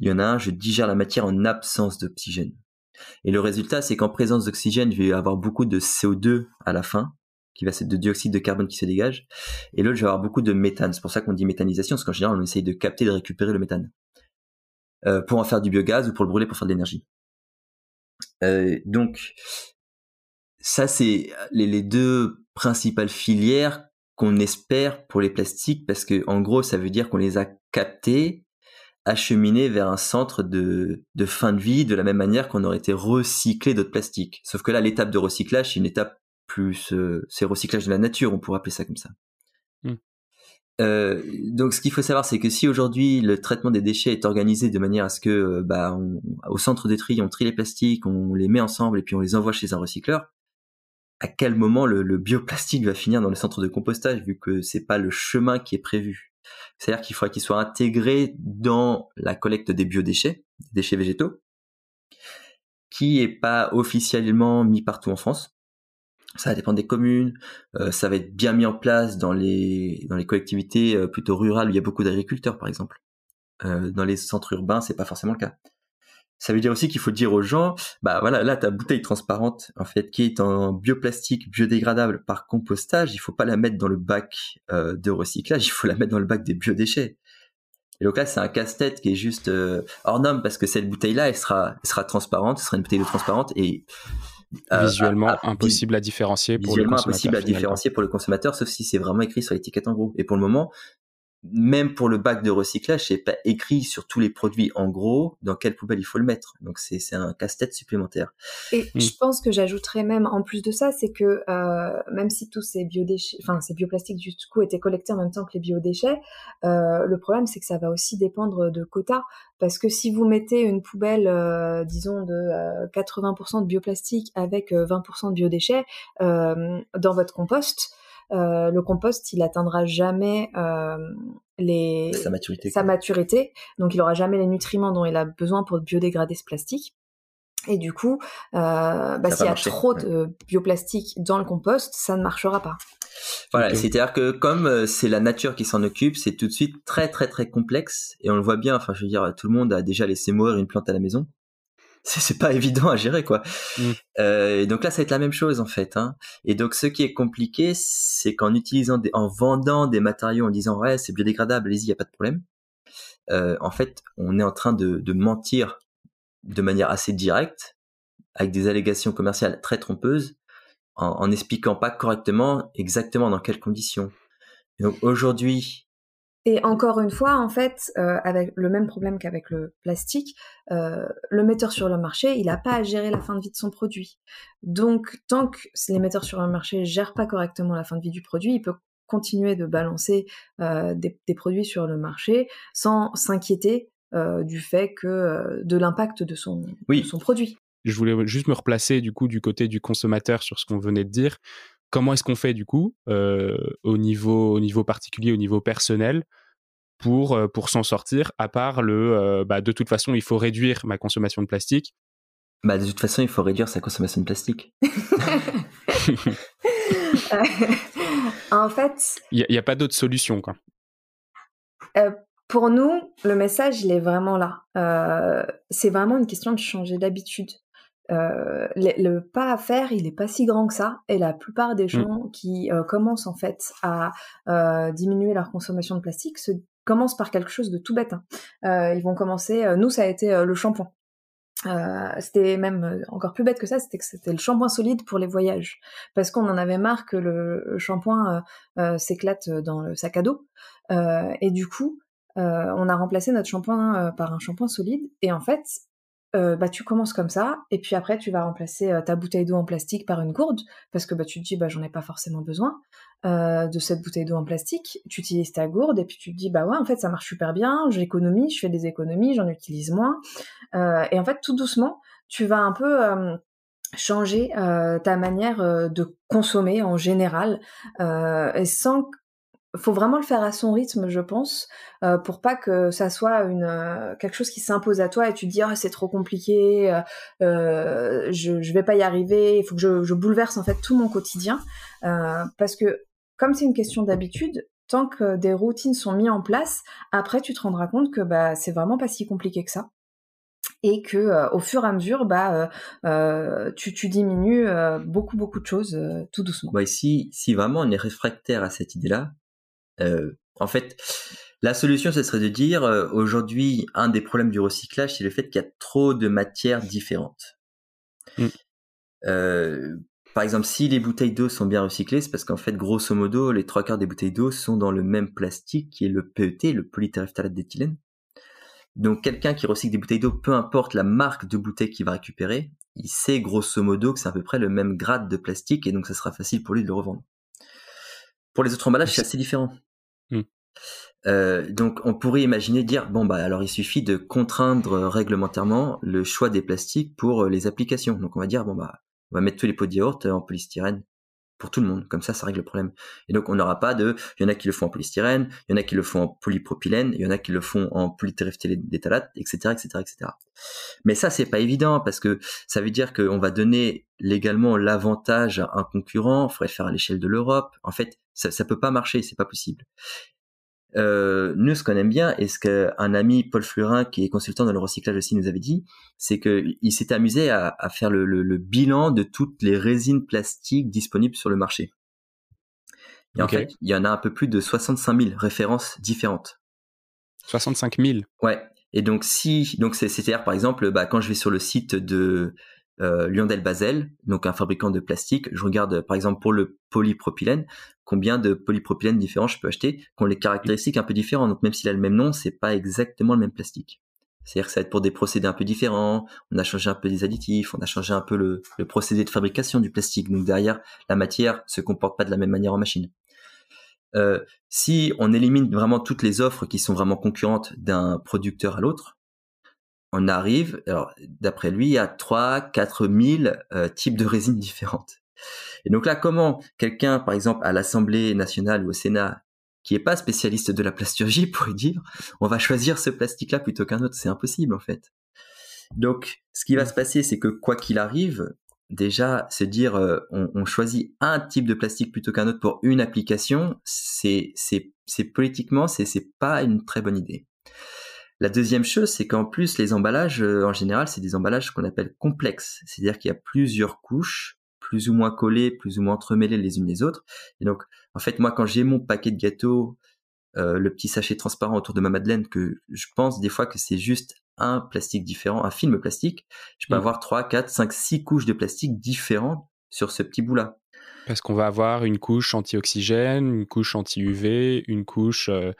il y en a un, je digère la matière en absence d'oxygène. Et le résultat, c'est qu'en présence d'oxygène, je vais avoir beaucoup de CO2 à la fin, qui va être de dioxyde de carbone qui se dégage. Et l'autre, je vais avoir beaucoup de méthane. C'est pour ça qu'on dit méthanisation, parce qu'en général, on essaye de capter, de récupérer le méthane. Euh, pour en faire du biogaz ou pour le brûler pour faire de l'énergie. Euh, donc, ça, c'est les, les deux principales filières qu'on espère pour les plastiques, parce que en gros, ça veut dire qu'on les a captés, acheminer vers un centre de, de fin de vie de la même manière qu'on aurait été recyclé d'autres plastiques. Sauf que là, l'étape de recyclage, c'est une étape plus, euh, c'est recyclage de la nature, on pourrait appeler ça comme ça. Hmm. Euh, donc, ce qu'il faut savoir, c'est que si aujourd'hui le traitement des déchets est organisé de manière à ce que, euh, bah, au centre de tri, on trie les plastiques, on les met ensemble et puis on les envoie chez un recycleur, à quel moment le, le bioplastique va finir dans le centre de compostage, vu que c'est pas le chemin qui est prévu? C'est-à-dire qu'il faudrait qu'il soit intégré dans la collecte des biodéchets, des déchets végétaux. qui est pas officiellement mis partout en France. Ça va dépendre des communes. Euh, ça va être bien mis en place dans les dans les collectivités euh, plutôt rurales où il y a beaucoup d'agriculteurs, par exemple. Euh, dans les centres urbains, c'est pas forcément le cas. Ça veut dire aussi qu'il faut dire aux gens, bah voilà, là ta bouteille transparente, en fait, qui est en bioplastique biodégradable par compostage, il faut pas la mettre dans le bac de recyclage, il faut la mettre dans le bac des biodéchets. Et donc là, c'est un casse-tête qui est juste hors norme parce que cette bouteille-là, elle sera, elle sera transparente, ce sera une bouteille de transparente et euh, visuellement impossible à différencier pour visuellement impossible à différencier pour le consommateur sauf si c'est vraiment écrit sur l'étiquette en gros et pour le moment même pour le bac de recyclage, c'est pas écrit sur tous les produits en gros dans quelle poubelle il faut le mettre. Donc c'est un casse-tête supplémentaire. Et hmm. je pense que j'ajouterais même en plus de ça, c'est que euh, même si tous ces biodéchets, enfin ces bioplastiques du coup étaient collectés en même temps que les biodéchets, euh, le problème c'est que ça va aussi dépendre de quotas. Parce que si vous mettez une poubelle, euh, disons de 80% de bioplastique avec 20% de biodéchets dans votre compost, euh, le compost, il atteindra jamais euh, les... sa maturité. Sa maturité, donc il aura jamais les nutriments dont il a besoin pour biodégrader ce plastique. Et du coup, euh, bah, s'il y a trop de bioplastique dans le compost, ça ne marchera pas. Voilà, c'est-à-dire que comme c'est la nature qui s'en occupe, c'est tout de suite très très très complexe et on le voit bien. Enfin, je veux dire, tout le monde a déjà laissé mourir une plante à la maison c'est pas évident à gérer quoi. Mm. Euh, et donc là, ça va être la même chose en fait. Hein. Et donc ce qui est compliqué, c'est qu'en utilisant, des, en vendant des matériaux, en disant ouais c'est biodégradable, allez-y, y a pas de problème. Euh, en fait, on est en train de, de, mentir de manière assez directe, avec des allégations commerciales très trompeuses, en, en expliquant pas correctement exactement dans quelles conditions. Et donc aujourd'hui, et encore une fois, en fait, euh, avec le même problème qu'avec le plastique, euh, le metteur sur le marché, il n'a pas à gérer la fin de vie de son produit. Donc, tant que les metteurs sur le marché ne gèrent pas correctement la fin de vie du produit, il peut continuer de balancer euh, des, produits sur le marché sans s'inquiéter du fait que de l'impact de son, de son produit. Je voulais juste me replacer du coup du côté du consommateur sur ce qu'on venait de dire comment est-ce qu'on fait du coup euh, au niveau au niveau particulier, au niveau personnel pour euh, pour s'en sortir à part le euh, bah, de toute façon il faut réduire ma consommation de plastique. Bah de toute façon il faut réduire sa consommation de plastique. (laughs) (laughs) en fait, il n'y a, pas d'autre solution quoi. pour nous, le message il est vraiment là. c'est vraiment une question de changer d'habitude. Euh, le, pas à faire, il est pas si grand que ça. Et la plupart des mmh. gens qui euh, commencent en fait à euh, diminuer leur consommation de plastique se commencent par quelque chose de tout bête. Hein. ils vont commencer. nous, ça a été le shampoing. c'était même encore plus bête que ça, c'était que c'était le shampoing solide pour les voyages, parce qu'on en avait marre que le, shampoing s'éclate dans le sac à dos, et du coup, on a remplacé notre shampoing par un shampoing solide, et en fait, euh, bah tu commences comme ça et puis après tu vas remplacer euh, ta bouteille d'eau en plastique par une gourde parce que bah tu te dis bah j'en ai pas forcément besoin euh, de cette bouteille d'eau en plastique. Tu utilises ta gourde et puis tu te dis bah ouais en fait ça marche super bien j'économise je fais des économies j'en utilise moins. Et en fait tout doucement tu vas un peu changer ta manière de consommer en général et sans faut vraiment le faire à son rythme, je pense, euh, pour pas que ça soit une euh, quelque chose qui s'impose à toi et tu te dis oh, c'est trop compliqué, euh, je je vais pas y arriver, il faut que je, je, bouleverse en fait tout mon quotidien parce que comme c'est une question d'habitude, tant que des routines sont mises en place, après tu te rendras compte que bah c'est vraiment pas si compliqué que ça et que au fur et à mesure bah tu, tu diminues beaucoup beaucoup de choses tout doucement. Bah ici si vraiment on est réfractaire à cette idée là euh, en fait, la solution, ce serait de dire, euh, aujourd'hui, un des problèmes du recyclage, c'est le fait qu'il y a trop de matières différentes. Mm. Euh, par exemple, si les bouteilles d'eau sont bien recyclées, c'est parce qu'en fait, grosso modo, les trois quarts des bouteilles d'eau sont dans le même plastique qui est le PET, le polytéréphtalate d'éthylène. Donc, quelqu'un qui recycle des bouteilles d'eau, peu importe la marque de bouteille qu'il va récupérer, il sait grosso modo que c'est à peu près le même grade de plastique et donc ça sera facile pour lui de le revendre. Pour les autres emballages, c'est assez différent. Euh, donc on pourrait imaginer dire bon bah alors il suffit de contraindre réglementairement le choix des plastiques pour euh, les applications. Donc on va dire bon bah on va mettre tous les pots de yaourt en polystyrène pour tout le monde. Comme ça, ça règle le problème. Et donc, on n'aura pas de, il y en a qui le font en polystyrène, il y en a qui le font en polypropylène, il y en a qui le font en d'étalate, etc., etc., etc. Mais ça, c'est pas évident parce que ça veut dire qu'on va donner légalement l'avantage à un concurrent. Il faudrait le faire à l'échelle de l'Europe. En fait, ça, ça peut pas marcher, c'est pas possible. Euh, nous, ce qu'on aime bien, et ce qu'un ami, Paul Fleurin, qui est consultant dans le recyclage aussi, nous avait dit, c'est qu'il s'est amusé à, faire le, bilan de toutes les résines plastiques disponibles sur le marché. Et en fait, il y en a un peu plus de 65 000 références différentes. 65 000 Ouais. Et donc, si, donc c'est-à-dire, par exemple, bah, quand je vais sur le site de euh, Lyondel Basel, donc un fabricant de plastique, je regarde, par exemple, pour le polypropylène, combien de polypropylène différents je peux acheter, qui ont les caractéristiques un peu différentes. Donc même s'il a le même nom, c'est pas exactement le même plastique. C'est-à-dire que ça va être pour des procédés un peu différents. On a changé un peu des additifs, on a changé un peu le, procédé de fabrication du plastique. Donc derrière, la matière se comporte pas de la même manière en machine. Euh, si on élimine vraiment toutes les offres qui sont vraiment concurrentes d'un producteur à l'autre, on arrive, alors d'après lui, à 3 4 000 euh, types de résines différentes. Et donc là, comment quelqu'un, par exemple, à l'Assemblée nationale ou au Sénat, qui est pas spécialiste de la plasturgie, (laughs) pourrait dire, on va choisir ce plastique-là plutôt qu'un autre? C'est impossible, en fait. Donc, ce qui va se passer, c'est que quoi qu'il arrive, déjà, se dire, euh, on, choisit un type de plastique plutôt qu'un autre pour une application, c'est, politiquement, c'est pas une très bonne idée. La deuxième chose, c'est qu'en plus, les emballages, euh, en général, c'est des emballages qu'on appelle complexes. C'est-à-dire qu'il y a plusieurs couches plus ou moins collées, plus ou moins entremêlées les unes les autres. Et donc, en fait, moi, quand j'ai mon paquet de gâteaux, euh, le petit sachet transparent autour de ma madeleine, que je pense des fois que c'est juste un plastique différent, un film plastique, je peux mmh. avoir 3, 4, 5, 6 couches de plastique différentes sur ce petit bout-là. Parce qu'on va avoir une couche anti-oxygène, une couche anti-UV, une couche euh,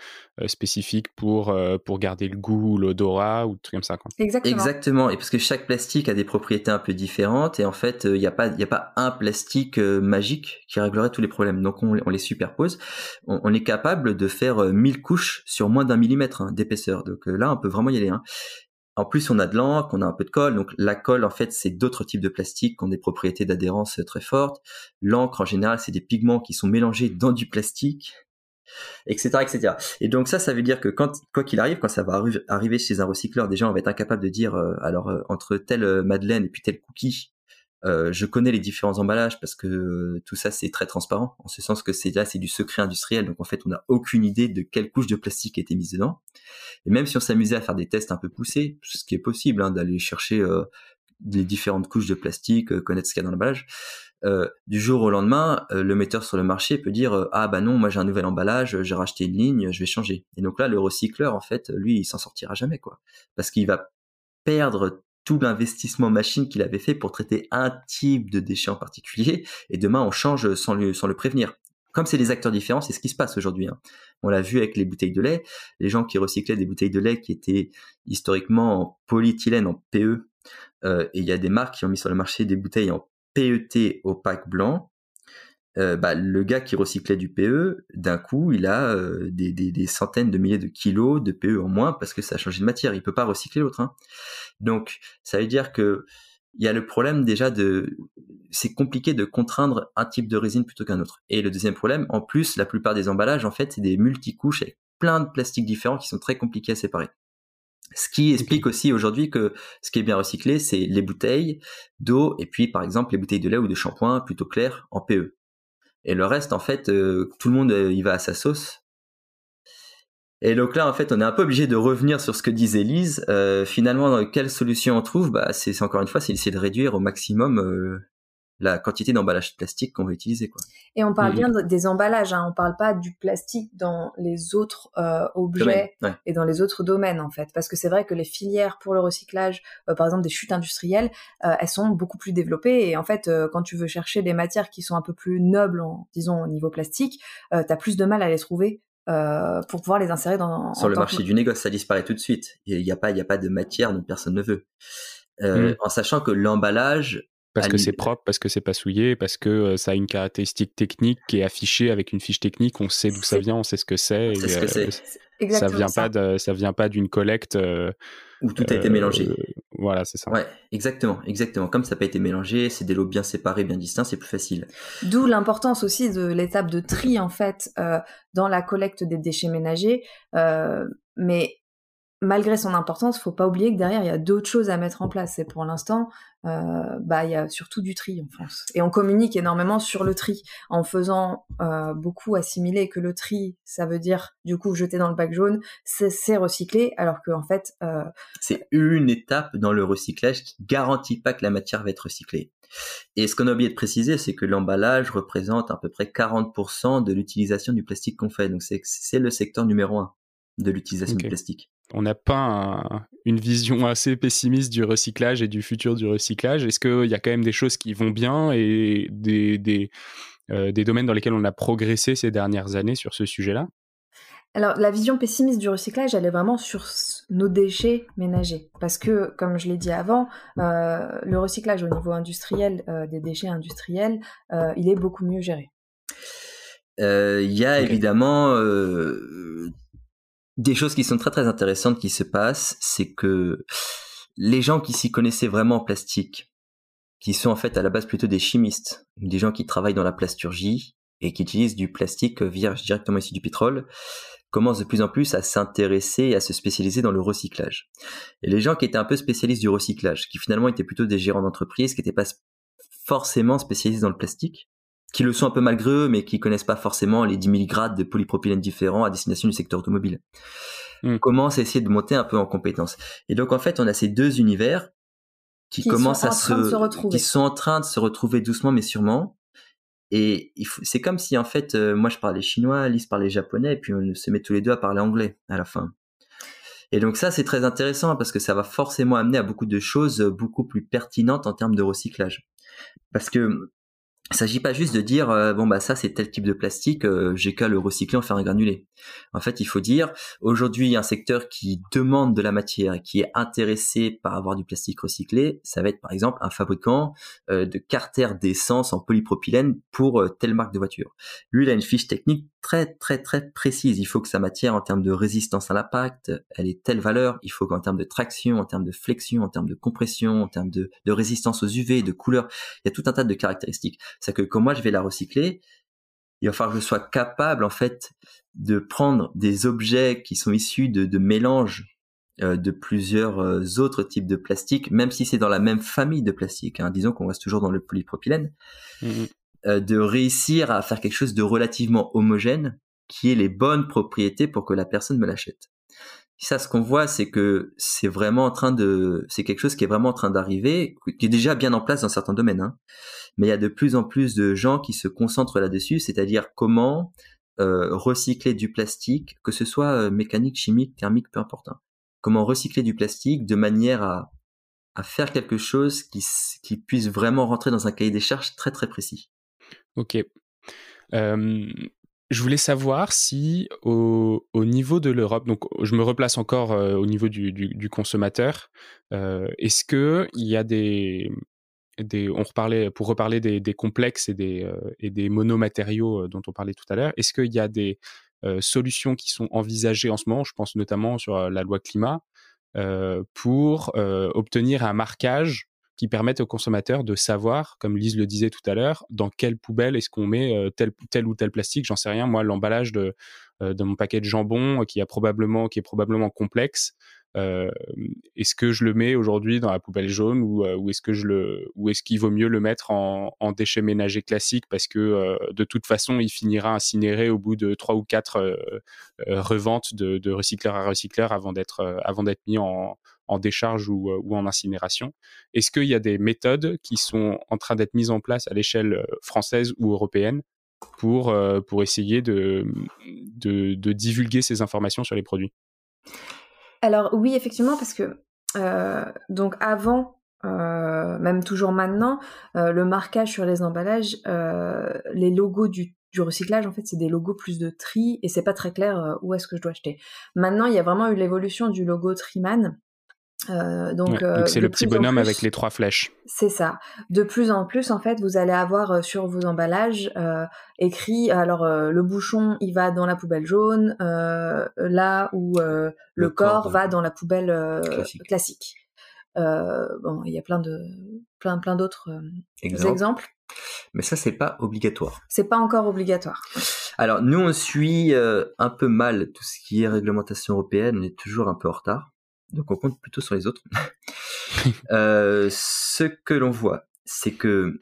euh, spécifique pour, euh, pour garder le goût, l'odorat ou tout comme ça. Exactement. Exactement. Et parce que chaque plastique a des propriétés un peu différentes et en fait, il n'y a, pas, a pas un plastique magique qui réglerait tous les problèmes. Donc on, les superpose. On, est capable de faire 1000 couches sur moins d'un millimètre hein, d'épaisseur. Donc là, on peut vraiment y aller. Hein. En plus, on a de l'encre, on a un peu de colle. Donc la colle, en fait, c'est d'autres types de plastiques qui ont des propriétés d'adhérence très fortes. L'encre, en général, c'est des pigments qui sont mélangés dans du plastique, etc., etc. Et donc ça, ça veut dire que quand quoi qu'il arrive, quand ça va arriver chez un recycleur, déjà, on va être incapable de dire, euh, alors euh, entre telle euh, madeleine et puis tel cookie, euh, je connais les différents emballages parce que tout ça c'est très transparent, en ce sens que c'est là c'est du secret industriel, donc en fait on n'a aucune idée de quelle couche de plastique a été mise dedans. Et même si on s'amusait à faire des tests un peu poussés, ce qui est possible, hein, d'aller chercher euh, les différentes couches de plastique, euh, connaître ce qu'il y a dans l'emballage, du jour au lendemain, le metteur sur le marché peut dire ah bah non moi j'ai un nouvel emballage, j'ai racheté une ligne, je vais changer. Et donc là le recycleur en fait lui il s'en sortira jamais quoi, parce qu'il va perdre tout l'investissement machine qu'il avait fait pour traiter un type de déchet en particulier, et demain on change sans, le, sans le prévenir. Comme c'est des acteurs différents, c'est ce qui se passe aujourd'hui. Hein. On l'a vu avec les bouteilles de lait, les gens qui recyclaient des bouteilles de lait qui étaient historiquement en polyéthylène, en PE, euh, et il y a des marques qui ont mis sur le marché des bouteilles en PET opaque blanc, euh, bah, le gars qui recyclait du PE, d'un coup, il a euh, des, centaines de milliers de kilos de PE en moins parce que ça a changé de matière. Il peut pas recycler l'autre. Hein. Donc, ça veut dire que il y a le problème déjà de, c'est compliqué de contraindre un type de résine plutôt qu'un autre. Et le deuxième problème, en plus, la plupart des emballages, en fait, c'est des multicouches avec plein de plastiques différents qui sont très compliqués à séparer. Ce qui explique aussi aujourd'hui que ce qui est bien recyclé, c'est les bouteilles d'eau et puis par exemple les bouteilles de lait ou de shampoing plutôt claires en PE. Et le reste, en fait, euh, tout le monde euh, y va à sa sauce. Et donc là, en fait, on est un peu obligé de revenir sur ce que disait Lise. Euh, finalement, quelle solution on trouve? Bah, c'est encore une fois, c'est essayer de réduire au maximum la quantité d'emballage plastique qu'on va utiliser. Quoi. Et on parle bien des emballages, hein. on parle pas du plastique dans les autres euh, objets et dans les autres domaines en fait, parce que c'est vrai que les filières pour le recyclage, euh, par exemple des chutes industrielles, euh, elles sont beaucoup plus développées et en fait quand tu veux chercher des matières qui sont un peu plus nobles, en, disons au niveau plastique, tu as plus de mal à les trouver pour pouvoir les insérer dans sur le marché du négoce, ça disparaît tout de suite. Il n'y a pas, il y a pas de matière dont personne ne veut. Mmh. En sachant que l'emballage parce que c'est propre, parce que c'est pas souillé, parce que ça a une caractéristique technique qui est affichée avec une fiche technique, on sait d'où ça vient, on sait ce que c'est. ce que ça vient pas de, ça vient pas d'une collecte Où tout a été mélangé. Voilà, c'est ça. Ouais, exactement, exactement. Comme ça n'a pas été mélangé, c'est des lots bien séparés, bien distincts, c'est plus facile. D'où l'importance aussi de l'étape de tri en fait dans la collecte des déchets ménagers. mais malgré son importance, faut pas oublier que derrière il y a d'autres choses à mettre en place. Et pour l'instant, euh, bah il y a surtout du tri en France. Et on communique énormément sur le tri en faisant euh, beaucoup assimiler que le tri, ça veut dire du coup jeter dans le bac jaune, c'est recycler, alors que en fait, euh, c'est une étape dans le recyclage qui garantit pas que la matière va être recyclée. Et ce qu'on a oublié de préciser, c'est que l'emballage représente à peu près 40% de l'utilisation du plastique qu'on fait. Donc c'est le secteur numéro un de l'utilisation du plastique on n'a pas une vision assez pessimiste du recyclage et du futur du recyclage. Est-ce qu'il y a quand même des choses qui vont bien et des, euh, des, domaines dans lesquels on a progressé ces dernières années sur ce sujet-là? Alors, la vision pessimiste du recyclage, elle est vraiment sur nos déchets ménagers. Parce que, comme je l'ai dit avant, euh, le recyclage au niveau industriel euh, des déchets industriels, il est beaucoup mieux géré. Il y a évidemment des choses qui sont très très intéressantes qui se passent, c'est que les gens qui s'y connaissaient vraiment en plastique, qui sont en fait à la base plutôt des chimistes, des gens qui travaillent dans la plasturgie et qui utilisent du plastique vierge directement issu du pétrole, commencent de plus en plus à s'intéresser et à se spécialiser dans le recyclage. Et les gens qui étaient un peu spécialistes du recyclage, qui finalement étaient plutôt des gérants d'entreprise, qui n'étaient pas forcément spécialisés dans le plastique, qui le sont un peu malgré eux, mais qui connaissent pas forcément les 10 000 grades de polypropylène différents à destination du secteur automobile. Hmm. Commence à essayer de monter un peu en compétence. Et donc en fait, on a ces deux univers qui, commencent à se, qui sont en train de se retrouver doucement mais sûrement. Et c'est comme si en fait, euh, moi je parlais chinois, Lise parlait japonais, et puis on se met tous les deux à parler anglais à la fin. Et donc ça, c'est très intéressant parce que ça va forcément amener à beaucoup de choses beaucoup plus pertinentes en termes de recyclage. Parce que il s'agit pas juste de dire euh, bon bah ça c'est tel type de plastique, euh, j'ai qu'à le recycler en faire un granulé. En fait, il faut dire aujourd'hui un secteur qui demande de la matière et qui est intéressé par avoir du plastique recyclé, ça va être par exemple un fabricant euh, de carter d'essence en polypropylène pour telle marque de voiture. Lui, il a une fiche technique très très très précise. Il faut que sa matière en termes de résistance à l'impact, elle ait telle valeur. Il faut qu'en termes de traction, en termes de flexion, en termes de compression, en termes de, résistance aux UV, de couleur, il y a tout un tas de caractéristiques. C'est que quand moi je vais la recycler, il va falloir que je sois capable en fait de prendre des objets qui sont issus de, mélanges euh, de plusieurs euh, autres types de plastique, même si c'est dans la même famille de plastique. Hein. Disons qu'on reste toujours dans le polypropylène. Mmh de réussir à faire quelque chose de relativement homogène qui ait les bonnes propriétés pour que la personne me l'achète. Ça, ce qu'on voit, c'est que c'est vraiment en train de, c'est quelque chose qui est vraiment en train d'arriver, qui est déjà bien en place dans certains domaines. Hein. Mais il y a de plus en plus de gens qui se concentrent là-dessus, c'est-à-dire comment euh, recycler du plastique, que ce soit euh, mécanique, chimique, thermique, peu importe. Hein. Comment recycler du plastique de manière à, à faire quelque chose qui, qui puisse vraiment rentrer dans un cahier des charges très très précis. Ok. je voulais savoir si au, niveau de l'Europe, donc je me replace encore au niveau du, consommateur, est-ce que il y a des, on reparlait pour reparler des, complexes et des, et des monomatériaux dont on parlait tout à l'heure, est-ce qu'il y a des solutions qui sont envisagées en ce moment? Je pense notamment sur la loi climat pour obtenir un marquage qui permettent aux consommateurs de savoir, comme Lise le disait tout à l'heure, dans quelle poubelle est-ce qu'on met euh, tel, tel ou tel plastique. J'en sais rien. Moi, l'emballage de, euh, mon paquet de jambon, qui, a probablement, qui est probablement complexe, euh, est-ce que je le mets aujourd'hui dans la poubelle jaune ou, ou est-ce que je le ou est-ce qu'il vaut mieux le mettre en, en déchets ménagers classiques parce que de toute façon il finira incinéré au bout de trois ou quatre reventes de, de recycleur à recycleur avant d'être avant d'être mis en, en décharge ou, ou en incinération. Est-ce qu'il y a des méthodes qui sont en train d'être mises en place à l'échelle euh, française ou européenne pour, euh, pour essayer de, de, divulguer ces informations sur les produits? Alors oui, effectivement, parce que euh, donc avant, même toujours maintenant, le marquage sur les emballages, les logos du du recyclage, en fait, c'est des logos plus de tri et c'est pas très clair où est-ce que je dois acheter. Maintenant, il y a vraiment eu l'évolution du logo Triman Euh, donc, c'est le petit bonhomme avec les trois flèches. C'est ça. De plus en plus, en fait, vous allez avoir sur vos emballages écrit alors le bouchon il va dans la poubelle jaune, là où le, corps, va dans la poubelle classique. bon, il y a plein de plein plein d'autres exemples. Mais ça, c'est pas obligatoire. C'est pas encore obligatoire. Alors, nous, on suit un peu mal tout ce qui est réglementation européenne. On est toujours un peu en retard. Donc, on compte plutôt sur les autres. (laughs) euh, ce que l'on voit, c'est que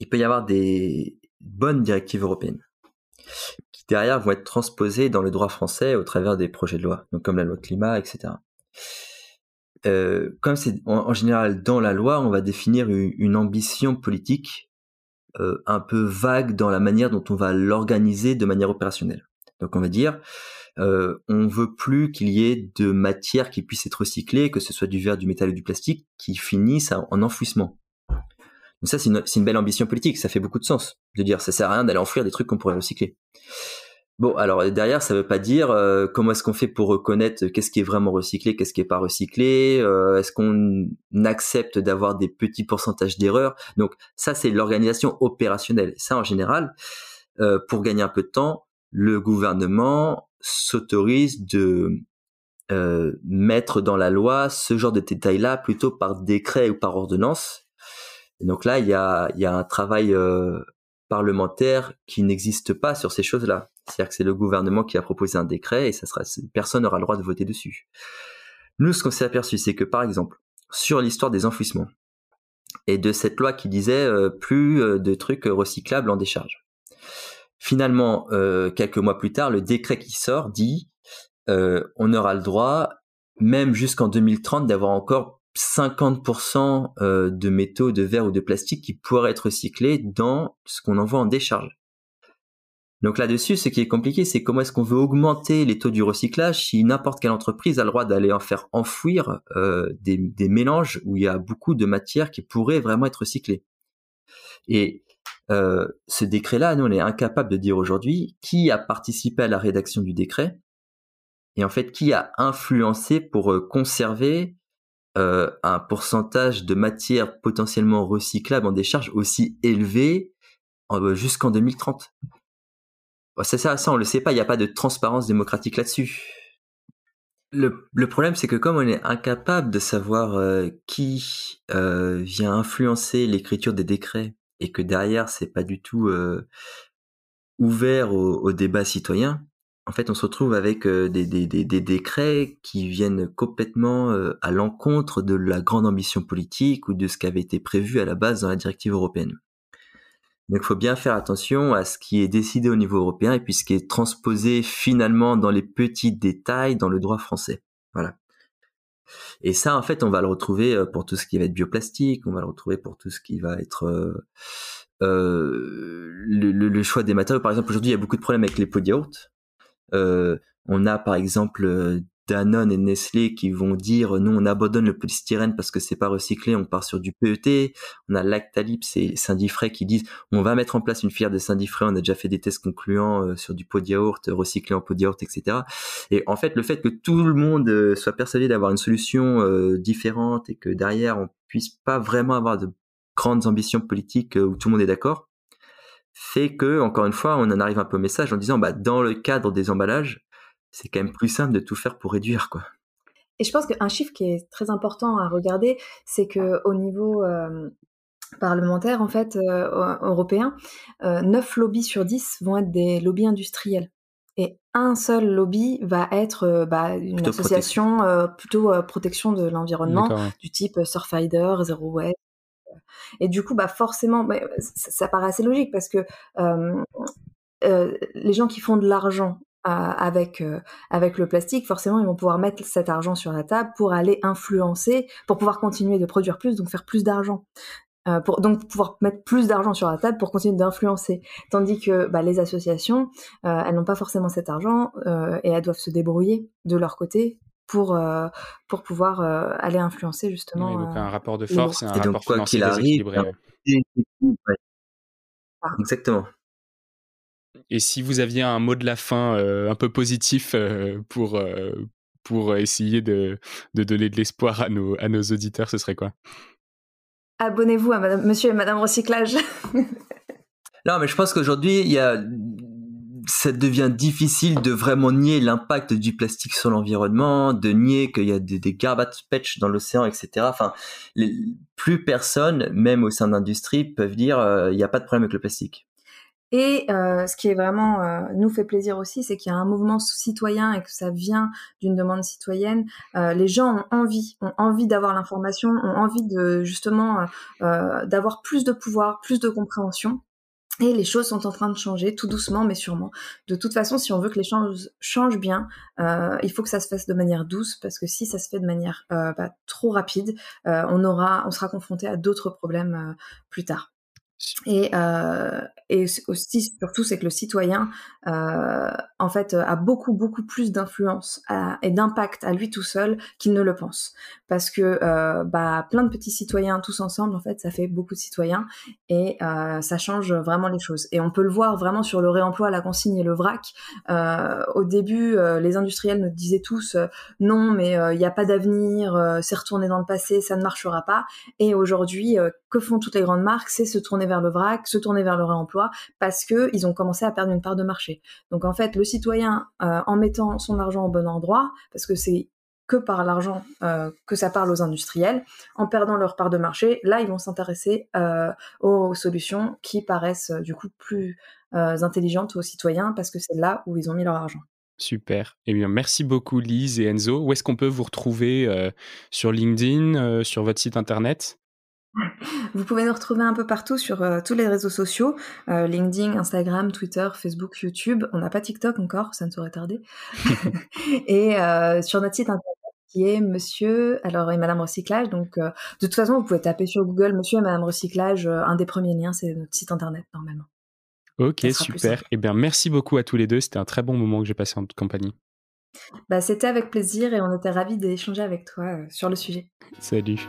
il peut y avoir des bonnes directives européennes qui derrière vont être transposées dans le droit français au travers des projets de loi, donc comme la loi climat, etc. Euh, comme c'est en, général dans la loi, on va définir une, ambition politique euh, un peu vague dans la manière dont on va l'organiser de manière opérationnelle. Donc on va dire, euh, on veut plus qu'il y ait de matière qui puisse être recyclée, que ce soit du verre, du métal ou du plastique, qui finissent en enfouissement. Donc ça, c'est une, une, belle ambition politique. Ça fait beaucoup de sens de dire ça sert à rien d'aller enfouir des trucs qu'on pourrait recycler. Bon, alors derrière, ça veut pas dire euh, comment est-ce qu'on fait pour reconnaître qu'est-ce qui est vraiment recyclé, qu'est-ce qui est pas recyclé. Euh, est-ce qu'on accepte d'avoir des petits pourcentages d'erreurs? Donc ça, c'est l'organisation opérationnelle. Ça, en général, euh, pour gagner un peu de temps, le gouvernement s'autorise de mettre dans la loi ce genre de détails-là plutôt par décret ou par ordonnance. Donc là, il y a, y a un travail parlementaire qui n'existe pas sur ces choses-là. C'est-à-dire que c'est le gouvernement qui a proposé un décret et ça sera, personne n'aura le droit de voter dessus. Nous, ce qu'on s'est aperçu, c'est que par exemple, sur l'histoire des enfouissements et de cette loi qui disait euh, plus euh, de trucs recyclables en décharge. Finalement, euh, quelques mois plus tard, le décret qui sort dit on aura le droit, même jusqu'en 2030, d'avoir encore 50% de métaux, de verre ou de plastique qui pourraient être recyclés dans ce qu'on envoie en décharge. Donc là-dessus, ce qui est compliqué, c'est comment est-ce qu'on veut augmenter les taux du recyclage si n'importe quelle entreprise a le droit d'aller en faire enfouir euh, des, mélanges où il y a beaucoup de matières qui pourraient vraiment être recyclées. Et euh, ce décret-là, nous, on est incapable de dire aujourd'hui qui a participé à la rédaction du décret et en fait qui a influencé pour euh, conserver un pourcentage de matières potentiellement recyclables en décharge aussi élevé jusqu'en 2030. C'est ça, ça on le sait pas, il n'y a pas de transparence démocratique là-dessus. Le, le problème, c'est que comme on est incapable de savoir euh, qui euh, vient influencer l'écriture des décrets et que derrière c'est pas du tout ouvert au, au, débat citoyen, en fait, on se retrouve avec des, des, des, des, décrets qui viennent complètement à l'encontre de la grande ambition politique ou de ce qui avait été prévu à la base dans la directive européenne. Donc il faut bien faire attention à ce qui est décidé au niveau européen et puis ce qui est transposé finalement dans les petits détails dans le droit français. Voilà. Et ça, en fait, on va le retrouver euh, pour tout ce qui va être bioplastique, on va le retrouver pour tout ce qui va être euh, euh, le, choix des matériaux. Par exemple, aujourd'hui, il y a beaucoup de problèmes avec les pots de yaourt. On a par exemple Danone et Nestlé qui vont dire nous on abandonne le polystyrène parce que c'est pas recyclé, on part sur du PET. On a Lactalip et Syndifray qui disent on va mettre en place une filière de Syndifray, on a déjà fait des tests concluants euh, sur du pot de yaourt, recyclé en pot de yaourt, etc. Et en fait le fait que tout le monde euh, soit persuadé d'avoir une solution euh, différente et que derrière on puisse pas vraiment avoir de grandes ambitions politiques où tout le monde est d'accord, fait que encore une fois on en arrive un peu au message en disant bah dans le cadre des emballages c'est quand même plus simple de tout faire pour réduire, quoi. Et je pense qu'un chiffre qui est très important à regarder, c'est que au niveau euh, parlementaire, en fait, euh, européen, euh, 9 lobbies sur 10 vont être des lobbies industriels. Et un seul lobby va être euh, bah, une association plutôt protection de l'environnement, du type Surfider, Zero Waste. Et du coup, bah forcément, bah, ça, ça, paraît assez logique parce que les gens qui font de l'argent avec euh, avec le plastique, forcément ils vont pouvoir mettre cet argent sur la table pour aller influencer, pour pouvoir continuer de produire plus, donc faire plus d'argent. Euh, pour donc pouvoir mettre plus d'argent sur la table pour continuer d'influencer. Tandis que bah, les associations, euh, elles n'ont pas forcément cet argent et elles doivent se débrouiller de leur côté pour pour pouvoir aller influencer justement. donc un rapport de force et un rapport financier déséquilibré. Exactement. Et si vous aviez un mot de la fin euh, un peu positif euh, pour, euh, pour essayer de, donner de l'espoir à nos, à nos auditeurs, ce serait quoi? Abonnez-vous à Madame, Monsieur et Madame Recyclage. (laughs) non, mais je pense qu'aujourd'hui, il y a ça devient difficile de vraiment nier l'impact du plastique sur l'environnement, de nier qu'il y a des, des garbage patch dans l'océan, etc. Enfin, plus personne, même au sein de l'industrie, peuvent dire euh, il n'y a pas de problème avec le plastique. Et euh, ce qui est vraiment euh, nous fait plaisir aussi, c'est qu'il y a un mouvement citoyen et que ça vient d'une demande citoyenne. les gens ont envie, ont envie d'avoir l'information, ont envie de justement d'avoir plus de pouvoir, plus de compréhension. Et les choses sont en train de changer, tout doucement, mais sûrement. De toute façon, si on veut que les choses changent bien, euh, il faut que ça se fasse de manière douce, parce que si ça se fait de manière euh, bah, trop rapide, euh, on aura, on sera confronté à d'autres problèmes plus tard. Et, euh, aussi, surtout, c'est que le citoyen, euh, en fait, a beaucoup, beaucoup plus d'influence et d'impact à lui tout seul qu'il ne le pense. Parce que, euh, bah, plein de petits citoyens tous ensemble, en fait, ça fait beaucoup de citoyens et euh, ça change vraiment les choses. Et on peut le voir vraiment sur le réemploi, la consigne et le vrac. Euh, au début, euh, les industriels nous disaient tous non, mais il n'y a pas d'avenir, c'est retourné dans le passé, ça ne marchera pas. Et aujourd'hui, que font toutes les grandes marques? C'est se tourner vers le vrac, se tourner vers le réemploi, parce que ils ont commencé à perdre une part de marché. Donc en fait, le citoyen, euh, en mettant son argent au bon endroit, parce que c'est que par l'argent euh, que ça parle aux industriels, en perdant leur part de marché, là ils vont s'intéresser euh, aux solutions qui paraissent du coup plus intelligentes aux citoyens parce que c'est là où ils ont mis leur argent. Super. Eh bien, merci beaucoup Lise et Enzo. Où est-ce qu'on peut vous retrouver sur LinkedIn, sur votre site internet? Vous pouvez nous retrouver un peu partout sur euh, tous les réseaux sociaux, euh, LinkedIn, Instagram, Twitter, Facebook, YouTube. On n'a pas TikTok encore, ça ne saurait tarder. (laughs) (laughs) et euh, sur notre site internet qui est Monsieur alors et Madame Recyclage. Donc de toute façon, vous pouvez taper sur Google Monsieur et Madame Recyclage. un des premiers liens, c'est notre site internet normalement. Ok, super. Eh bien, merci beaucoup à tous les deux. C'était un très bon moment que j'ai passé en toute compagnie. Bah, c'était avec plaisir et on était ravis d'échanger avec toi sur le sujet. Salut.